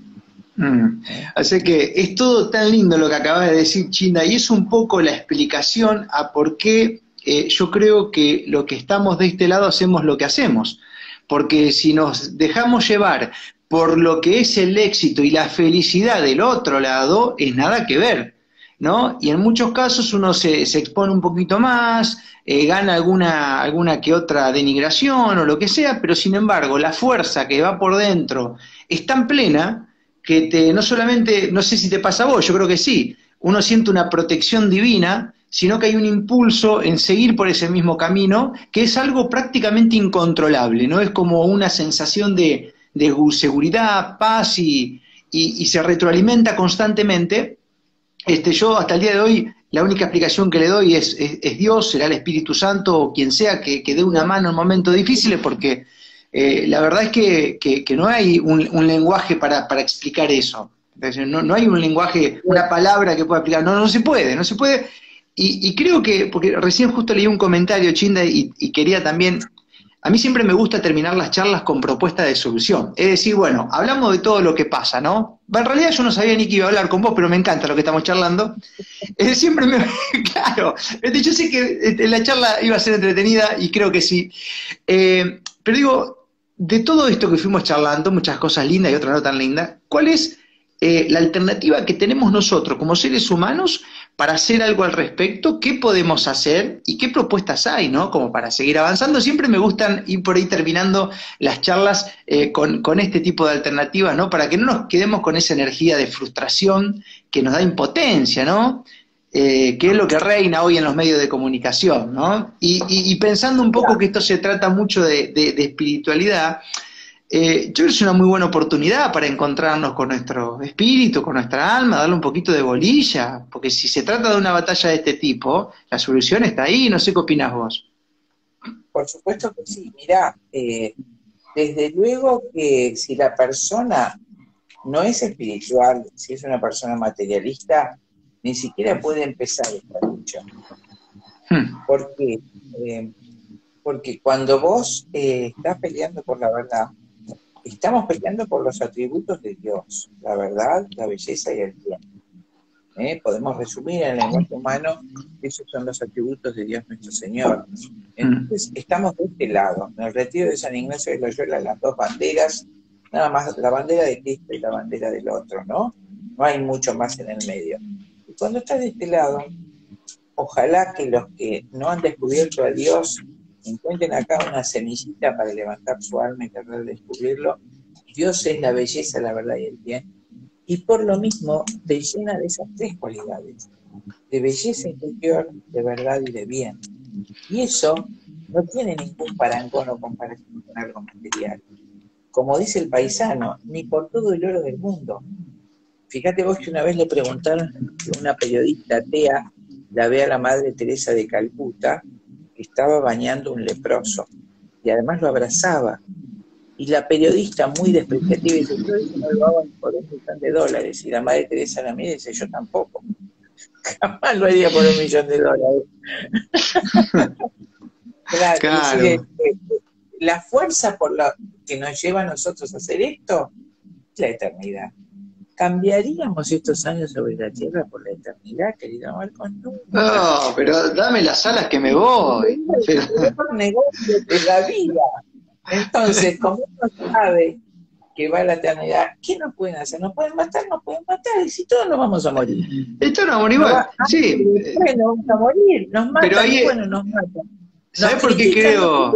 Mm. Así que es todo tan lindo lo que acabas de decir, Chinda, y es un poco la explicación a por qué eh, yo creo que lo que estamos de este lado hacemos lo que hacemos. Porque si nos dejamos llevar por lo que es el éxito y la felicidad del otro lado, es nada que ver. ¿No? Y en muchos casos uno se, expone un poquito más, eh, gana alguna, alguna que otra denigración o lo que sea, pero sin embargo la fuerza que va por dentro es tan plena que te, no solamente, no sé si te pasa a vos, yo creo que sí, uno siente una protección divina, sino que hay un impulso en seguir por ese mismo camino, que es algo prácticamente incontrolable, ¿no? Es como una sensación de, seguridad, paz y, y se retroalimenta constantemente este, yo hasta el día de hoy la única explicación que le doy es, es, Dios, será el Espíritu Santo o quien sea que, dé una mano en momentos difíciles, porque eh, la verdad es que, no hay un, lenguaje para, explicar eso. No, no, hay un lenguaje, una palabra que pueda explicar. No, no se puede, no se puede. Y, creo que, porque recién justo leí un comentario, Chinda, y, quería también a mí siempre me gusta terminar las charlas con propuesta de solución. Es decir, bueno, hablamos de todo lo que pasa, ¿no? En realidad yo no sabía ni que iba a hablar con vos, pero me encanta lo que estamos charlando. siempre me... claro, yo sé que este, la charla iba a ser entretenida y creo que sí. Eh, pero digo, de todo esto que fuimos charlando, muchas cosas lindas y otras no tan lindas, ¿cuál es eh, la alternativa que tenemos nosotros como seres humanos para hacer algo al respecto, qué podemos hacer y qué propuestas hay, ¿no? Como para seguir avanzando. Siempre me gustan ir por ahí terminando las charlas eh, con, este tipo de alternativas, ¿no? Para que no nos quedemos con esa energía de frustración que nos da impotencia, ¿no? Eh, que es lo que reina hoy en los medios de comunicación, ¿no? Y, pensando un poco que esto se trata mucho de espiritualidad, eh, yo creo que es una muy buena oportunidad para encontrarnos con nuestro espíritu, con nuestra alma, darle un poquito de bolilla, porque si se trata de una batalla de este tipo, la solución está ahí, no sé qué opinas vos. Por supuesto que sí, mira, eh, desde luego que si la persona no es espiritual, si es una persona materialista, ni siquiera puede empezar esta lucha. Hmm. Porque, eh, porque cuando vos estás peleando por la verdad, estamos peleando por los atributos de Dios, la verdad, la belleza y el bien. ¿Eh? Podemos resumir en el lenguaje humano esos son los atributos de Dios nuestro Señor. Entonces, estamos de este lado. En el retiro de San Ignacio de Loyola, las dos banderas, nada más la bandera de Cristo y la bandera del otro, ¿no? No hay mucho más en el medio. Y cuando estás de este lado, ojalá que los que no han descubierto a Dios encuentren acá una semillita para levantar su alma y tratar de descubrirlo. Dios es la belleza, la verdad y el bien. Y por lo mismo te llena de esas tres cualidades, de belleza interior, de verdad y de bien. Y eso no tiene ningún parangón o comparación con algo material. Como dice el paisano, ni por todo el oro del mundo. Fíjate vos que una vez le preguntaron a una periodista atea, la ve a la Madre Teresa de Calcuta, estaba bañando un leproso y además lo abrazaba. Y la periodista, muy despreciativa, dice: Yo no lo hago por un millón de dólares. Y la madre Teresa la y dice: Yo tampoco. Jamás lo haría por un millón de dólares. claro. La fuerza por la que nos lleva a nosotros a hacer esto es la eternidad. ¿Cambiaríamos estos años sobre la Tierra por la eternidad, querido Marcos? No, pero dame las alas que me voy. Es un negocio de la vida. Entonces, como uno sabe que va a la eternidad, ¿qué nos pueden hacer? ¿Nos pueden matar? ¿Nos pueden matar? Y si todos nos vamos a morir. Esto no vamos a morir sí. Bueno, vamos a morir. Nos matan, pero ahí, bueno, nos matan. ¿Sabes por qué creo?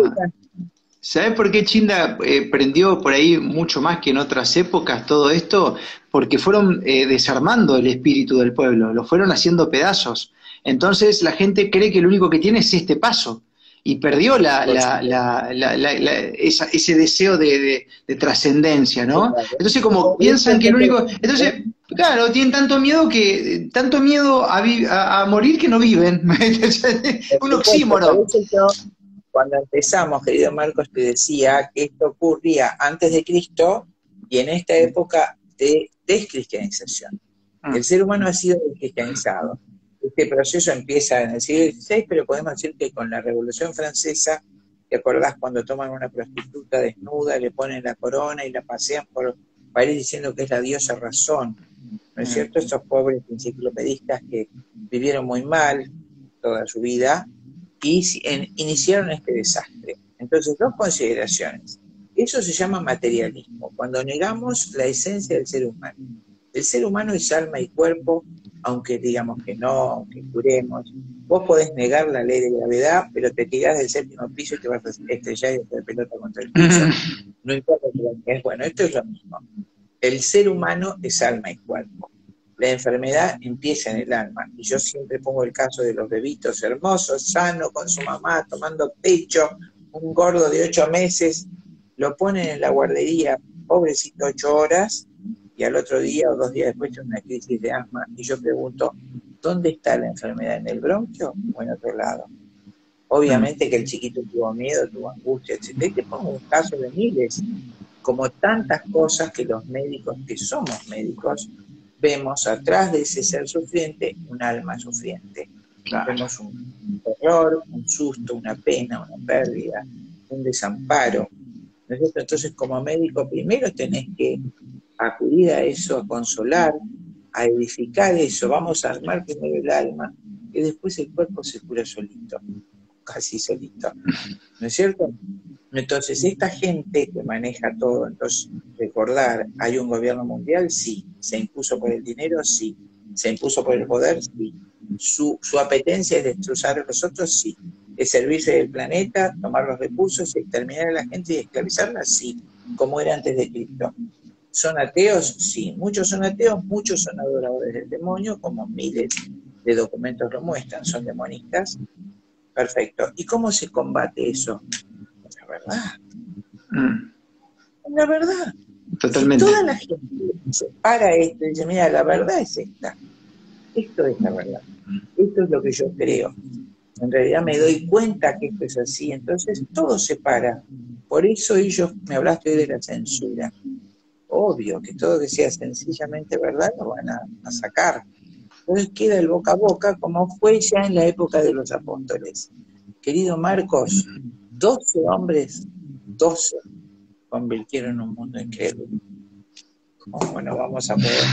¿Sabes por qué Chinda eh, prendió por ahí mucho más que en otras épocas todo esto? Porque fueron eh, desarmando el espíritu del pueblo, lo fueron haciendo pedazos. Entonces la gente cree que lo único que tiene es este paso y perdió la, ese deseo de, trascendencia, ¿no? Entonces como piensan que el único... Entonces, claro, tienen tanto miedo que tanto miedo a, a morir que no viven. Un oxímono. Cuando empezamos, querido Marcos, te decía que esto ocurría antes de Cristo y en esta época de descristianización. Ah. El ser humano ha sido descristianizado. Este proceso empieza en el siglo XVI, pero podemos decir que con la Revolución Francesa, ¿te acordás cuando toman una prostituta desnuda, le ponen la corona y la pasean por país diciendo que es la diosa razón? ¿No es ah. cierto? Estos pobres enciclopedistas que vivieron muy mal toda su vida y iniciaron este desastre. Entonces, dos consideraciones. Eso se llama materialismo, cuando negamos la esencia del ser humano. El ser humano es alma y cuerpo, aunque digamos que no, que curemos. Vos podés negar la ley de gravedad, pero te tirás del séptimo piso y te vas a estrellar y hacer pelota contra el piso. No importa que es. Bueno, esto es lo mismo. El ser humano es alma y cuerpo la enfermedad empieza en el alma. Y yo siempre pongo el caso de los bebitos hermosos, sanos, con su mamá, tomando pecho, un gordo de ocho meses, lo ponen en la guardería, pobrecito, ocho horas, y al otro día o dos días después tiene una crisis de asma. Y yo pregunto, ¿dónde está la enfermedad? ¿En el bronquio o en otro lado? Obviamente que el chiquito tuvo miedo, tuvo angustia, etc. Te pongo un caso de miles, como tantas cosas que los médicos, que somos médicos, vemos atrás de ese ser sufriente un alma sufriente. Vemos un terror, un susto, una pena, una pérdida, un desamparo. Entonces, como médico, primero tenés que acudir a eso, a consolar, a edificar eso. Vamos a armar primero el alma, y después el cuerpo se cura solito casi solito. ¿No es cierto? Entonces, esta gente que maneja todo, entonces, recordar, ¿hay un gobierno mundial? Sí. ¿Se impuso por el dinero? Sí. ¿Se impuso por el poder? Sí. ¿Su, su apetencia es destrozar a los otros? Sí. ¿Es servirse del planeta, tomar los recursos, exterminar a la gente y esclavizarla? Sí. Como era antes de Cristo. ¿Son ateos? Sí. Muchos son ateos, muchos son adoradores del demonio, como miles de documentos lo muestran, son demonistas, Perfecto. ¿Y cómo se combate eso? La verdad. Mm. La verdad. Totalmente. toda la gente se para esto y dice, mira, la verdad es esta. Esto es la verdad. Esto es lo que yo creo. En realidad me doy cuenta que esto es así. Entonces todo se para. Por eso ellos, me hablaste hoy de la censura. Obvio que todo que sea sencillamente verdad lo van a sacar. Entonces queda el boca a boca como fue ya en la época de los apóstoles. Querido Marcos, 12 hombres, 12, convirtieron un mundo increíble. ¿Cómo no vamos a poder?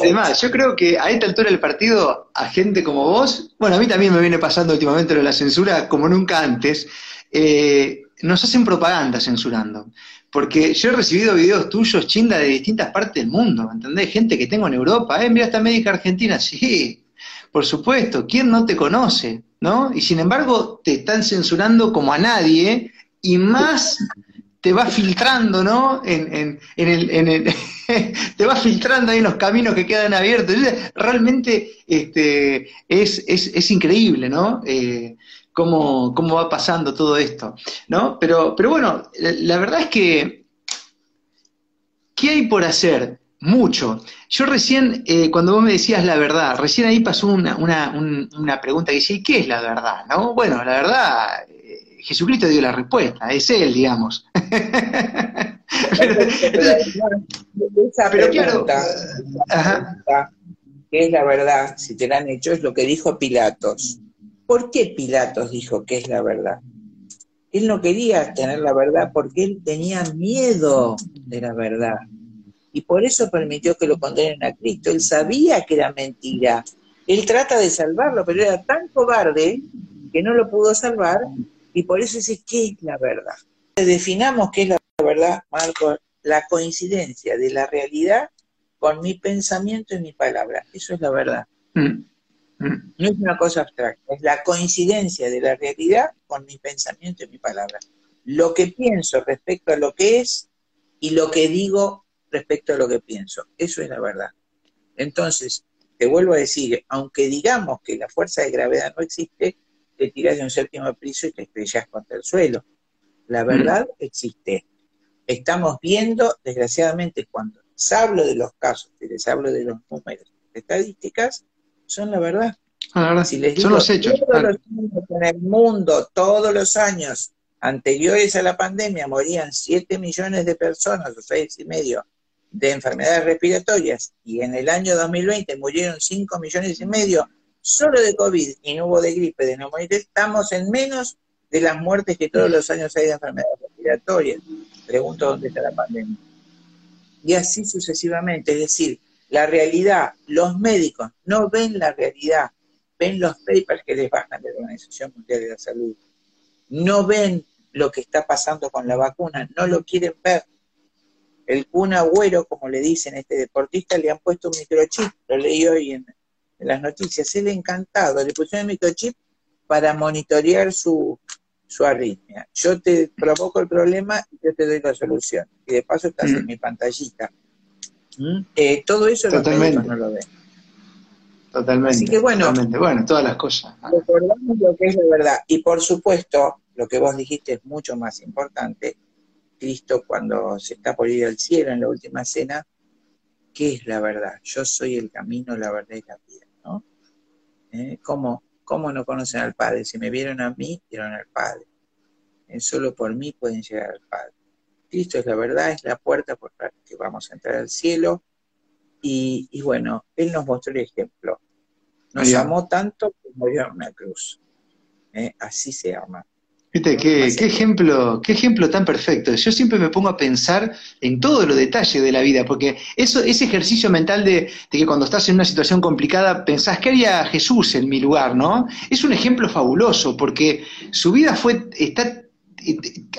Además, yo creo que a esta altura del partido, a gente como vos, bueno, a mí también me viene pasando últimamente lo de la censura como nunca antes, eh, nos hacen propaganda censurando. Porque yo he recibido videos tuyos, chinda, de distintas partes del mundo, ¿entendés? Gente que tengo en Europa, ¿eh? Mira esta médica argentina, sí, por supuesto, ¿quién no te conoce? ¿No? Y sin embargo, te están censurando como a nadie y más te va filtrando, ¿no? En, el, te va filtrando ahí en los caminos que quedan abiertos. Realmente este, es, es, increíble, ¿no? Eh, cómo, va pasando todo esto, ¿no? Pero, pero bueno, la, verdad es que, ¿qué hay por hacer? Mucho. Yo recién, eh, cuando vos me decías la verdad, recién ahí pasó una, pregunta que decía, qué es la verdad? ¿No? Bueno, la verdad, eh, Jesucristo dio la respuesta, es Él, digamos. pero, esa pregunta, ¿qué es la verdad? Si te la han hecho, es lo que dijo Pilatos. ¿Por qué Pilatos dijo que es la verdad? Él no quería tener la verdad porque él tenía miedo de la verdad. Y por eso permitió que lo condenen a Cristo. Él sabía que era mentira. Él trata de salvarlo, pero era tan cobarde que no lo pudo salvar. Y por eso dice, ¿qué es la verdad? Definamos qué es la verdad, Marco, la coincidencia de la realidad con mi pensamiento y mi palabra. Eso es la verdad. Mm. No es una cosa abstracta, es la coincidencia de la realidad con mi pensamiento y mi palabra. Lo que pienso respecto a lo que es y lo que digo respecto a lo que pienso. Eso es la verdad. Entonces, te vuelvo a decir, aunque digamos que la fuerza de gravedad no existe, te tiras de un séptimo piso y te estrellas contra el suelo. La verdad existe. Estamos viendo, desgraciadamente, cuando les hablo de los casos, les hablo de los números, estadísticas, son la verdad. Ah, si les digo, son los hechos. Todos los años en el mundo, todos los años anteriores a la pandemia, morían 7 millones de personas, o 6 y medio, de enfermedades respiratorias, y en el año 2020 murieron 5 millones y medio solo de COVID y no hubo de gripe, de neumonía, estamos en menos de las muertes que todos los años hay de enfermedades respiratorias. Pregunto dónde está la pandemia. Y así sucesivamente, es decir, la realidad, los médicos no ven la realidad, ven los papers que les bajan de la Organización Mundial de la Salud, no ven lo que está pasando con la vacuna, no lo quieren ver. El Kun Agüero, como le dicen este deportista, le han puesto un microchip, lo leí hoy en, las noticias, él encantado, le pusieron el microchip para monitorear su, su arritmia. Yo te provoco el problema y yo te doy la solución. Y de paso estás en mm. mi pantallita. ¿Mm? Eh, todo eso totalmente. no lo ven. Totalmente. Así que bueno, bueno, todas las cosas. Recordamos lo que es la verdad. Y por supuesto, lo que vos dijiste es mucho más importante. Cristo cuando se está por ir al cielo en la última cena, ¿qué es la verdad? Yo soy el camino, la verdad y la vida, ¿no? ¿Eh? Como ¿Cómo no conocen al Padre? Si me vieron a mí, vieron al Padre. solo por mí pueden llegar al Padre. Cristo es la verdad, es la puerta por la que vamos a entrar al cielo. Y, bueno, Él nos mostró el ejemplo. Nos amó tanto que murió en una cruz. ¿eh? Así se ama. qué, ejemplo, qué ejemplo tan perfecto. Yo siempre me pongo a pensar en todos los detalles de la vida, porque eso, ese ejercicio mental de, que cuando estás en una situación complicada pensás, ¿qué haría Jesús en mi lugar? ¿no? Es un ejemplo fabuloso, porque su vida fue, está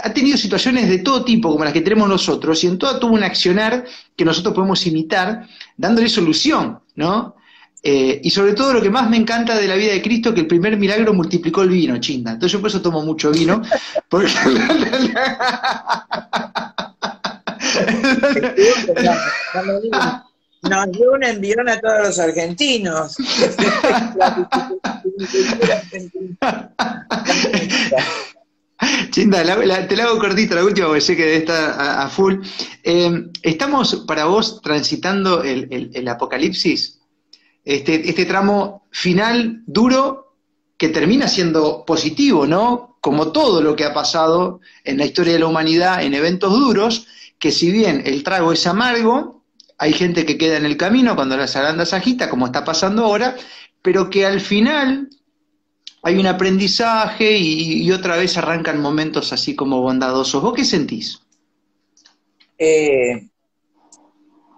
ha tenido situaciones de todo tipo, como las que tenemos nosotros, y en todas tuvo un accionar que nosotros podemos imitar, dándole solución, ¿no? Eh, y sobre todo lo que más me encanta de la vida de Cristo, que el primer milagro multiplicó el vino, chinda. Entonces yo por eso tomo mucho vino. Porque... Nos dio un envión a todos los argentinos. Chinda, te la hago cortita, la última, porque sé que debe estar a, full. Eh, estamos para vos transitando el, apocalipsis, este, este, tramo final duro que termina siendo positivo, ¿no? Como todo lo que ha pasado en la historia de la humanidad en eventos duros, que si bien el trago es amargo, hay gente que queda en el camino cuando la zaranda se agita, como está pasando ahora, pero que al final hay un aprendizaje y, otra vez arrancan momentos así como bondadosos. ¿Vos qué sentís? Eh,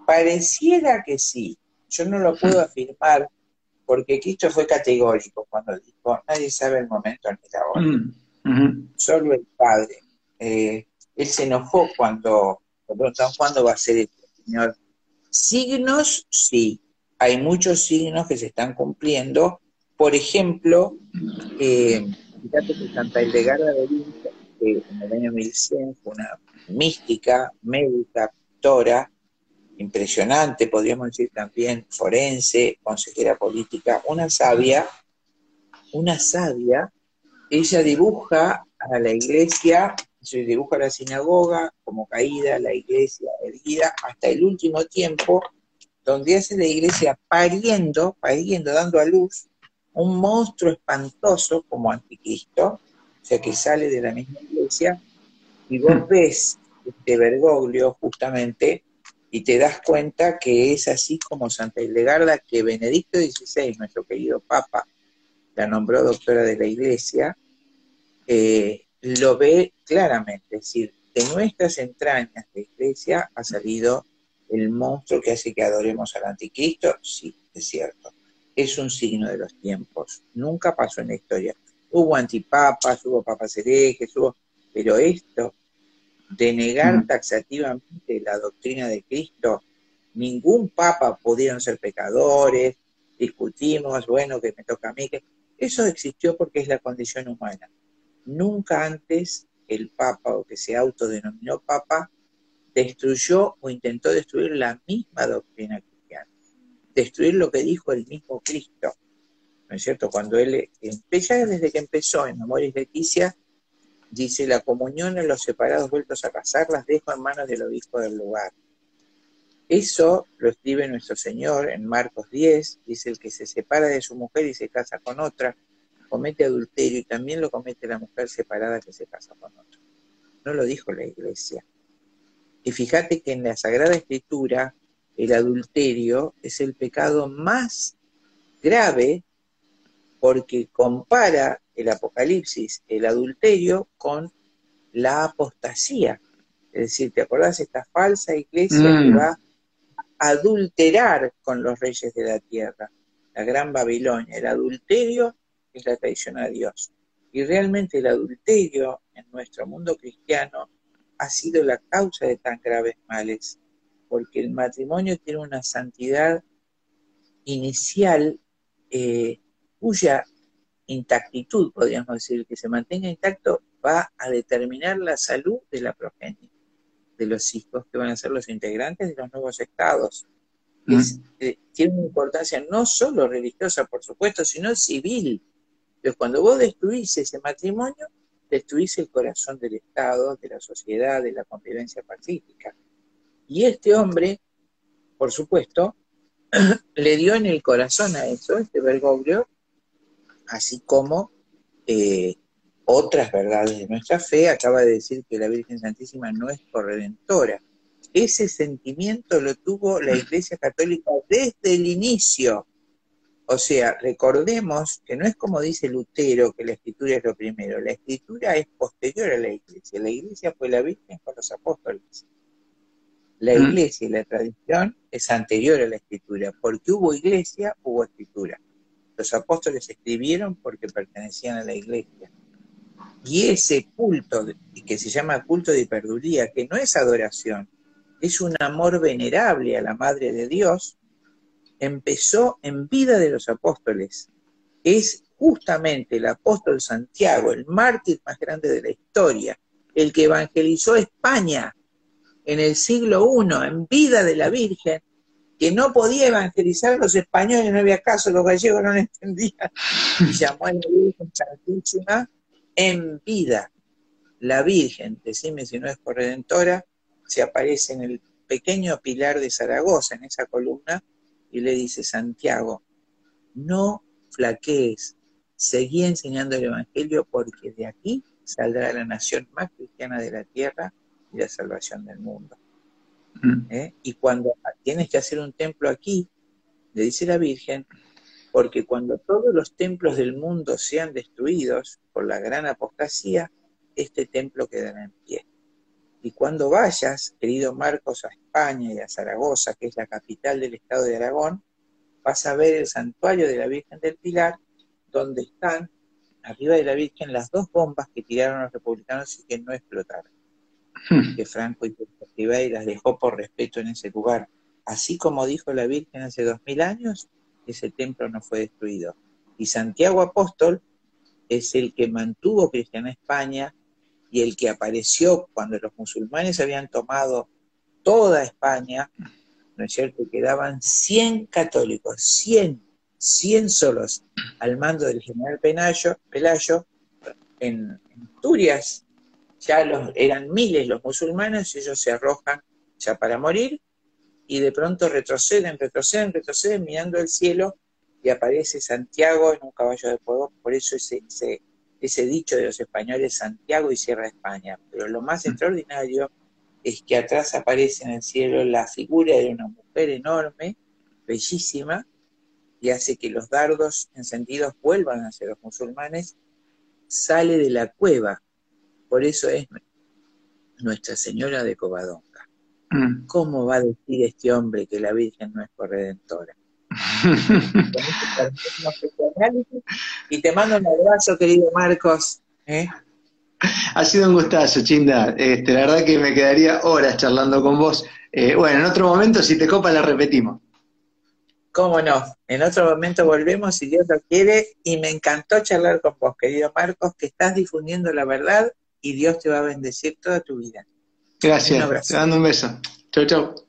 pareciera que sí. Yo no lo puedo afirmar porque Cristo fue categórico cuando dijo, nadie sabe el momento en que hora. Solo el Padre. Eh, él se enojó cuando, cuando ¿cuándo va a ser esto, Señor? Signos, sí. Hay muchos signos que se están cumpliendo por ejemplo, eh, fíjate que Santa Hildegarda de Vinca, en el año 1100 fue una mística, médica, doctora, impresionante, podríamos decir también forense, consejera política, una sabia, una sabia, ella dibuja a la iglesia, se dibuja a la sinagoga como caída, la iglesia erguida, hasta el último tiempo, donde hace la iglesia pariendo, pariendo, dando a luz un monstruo espantoso como anticristo, o sea que sale de la misma iglesia, y vos hmm. ves este Bergoglio justamente y te das cuenta que es así como Santa Hildegarda, que Benedicto XVI, nuestro querido Papa, la nombró doctora de la iglesia, eh, lo ve claramente, es decir, de nuestras entrañas de iglesia ha salido el monstruo que hace que adoremos al anticristo, sí, es cierto es un signo de los tiempos. Nunca pasó en la historia. Hubo antipapas, hubo papas herejes, hubo... Pero esto, de negar taxativamente la doctrina de Cristo, ningún papa pudieron ser pecadores, discutimos, bueno, que me toca a mí, que eso existió porque es la condición humana. Nunca antes el papa o que se autodenominó papa destruyó o intentó destruir la misma doctrina destruir lo que dijo el mismo Cristo. ¿No es cierto? Cuando él empezó, desde que empezó en Amores Leticia, dice, la comunión en los separados vueltos a casar las dejo en manos del obispo del lugar. Eso lo escribe nuestro Señor en Marcos 10, dice, el que se separa de su mujer y se casa con otra, comete adulterio y también lo comete la mujer separada que se casa con otro. No lo dijo la iglesia. Y fíjate que en la Sagrada Escritura el adulterio es el pecado más grave porque compara el Apocalipsis, el adulterio, con la apostasía. Es decir, ¿te acordás? Esta falsa iglesia que mm. va a adulterar con los reyes de la tierra, la gran Babilonia. El adulterio es la traición a Dios. Y realmente el adulterio en nuestro mundo cristiano ha sido la causa de tan graves males porque el matrimonio tiene una santidad inicial eh, cuya intactitud, podríamos decir, que se mantenga intacto, va a determinar la salud de la progenie, de los hijos que van a ser los integrantes de los nuevos estados. Eh, tiene una importancia no solo religiosa, por supuesto, sino civil. Entonces, cuando vos destruís ese matrimonio, destruís el corazón del Estado, de la sociedad, de la convivencia pacífica. Y este hombre, por supuesto, le dio en el corazón a eso, este Bergoglio, así como eh, otras verdades de nuestra fe. Acaba de decir que la Virgen Santísima no es corredentora. Ese sentimiento lo tuvo la Iglesia Católica desde el inicio. O sea, recordemos que no es como dice Lutero, que la escritura es lo primero, la escritura es posterior a la iglesia. La iglesia fue la Virgen con los apóstoles. La iglesia y la tradición es anterior a la escritura, porque hubo iglesia, hubo escritura. Los apóstoles escribieron porque pertenecían a la iglesia. Y ese culto, que se llama culto de hiperduría, que no es adoración, es un amor venerable a la Madre de Dios, empezó en vida de los apóstoles. Es justamente el apóstol Santiago, el mártir más grande de la historia, el que evangelizó España en el siglo I, en vida de la Virgen, que no podía evangelizar a los españoles, no había caso, los gallegos no lo entendían, y llamó a la Virgen Santísima en vida. La Virgen, decime si no es corredentora, se aparece en el pequeño pilar de Zaragoza, en esa columna, y le dice, Santiago, no flaquees, seguí enseñando el Evangelio porque de aquí saldrá la nación más cristiana de la tierra y la salvación del mundo. Mm. ¿Eh? Y cuando tienes que hacer un templo aquí, le dice la Virgen, porque cuando todos los templos del mundo sean destruidos por la gran apostasía, este templo quedará en pie. Y cuando vayas, querido Marcos, a España y a Zaragoza, que es la capital del estado de Aragón, vas a ver el santuario de la Virgen del Pilar, donde están arriba de la Virgen las dos bombas que tiraron los republicanos y que no explotaron. Hmm. que Franco y y las dejó por respeto en ese lugar. Así como dijo la Virgen hace dos mil años, ese templo no fue destruido. Y Santiago Apóstol es el que mantuvo cristiana España y el que apareció cuando los musulmanes habían tomado toda España, ¿no es cierto? Quedaban 100 católicos, 100, 100 solos al mando del general Pelayo, Pelayo en Asturias, ya los, eran miles los musulmanes, y ellos se arrojan ya para morir, y de pronto retroceden, retroceden, retroceden mirando el cielo, y aparece Santiago en un caballo de fuego, por eso ese, ese, ese dicho de los españoles, Santiago y Sierra de España. Pero lo más mm. extraordinario es que atrás aparece en el cielo la figura de una mujer enorme, bellísima, y hace que los dardos encendidos vuelvan hacia los musulmanes, sale de la cueva por eso es Nuestra Señora de Covadonga. Mm. ¿Cómo va a decir este hombre que la Virgen no es corredentora? y te mando un abrazo, querido Marcos. ¿eh? Ha sido un gustazo, Chinda. Este, la verdad que me quedaría horas charlando con vos. Eh, bueno, en otro momento, si te copa, la repetimos. Cómo no, en otro momento volvemos si Dios lo quiere. Y me encantó charlar con vos, querido Marcos, que estás difundiendo la verdad y Dios te va a bendecir toda tu vida. Gracias. Te mando un beso. Chau, chau.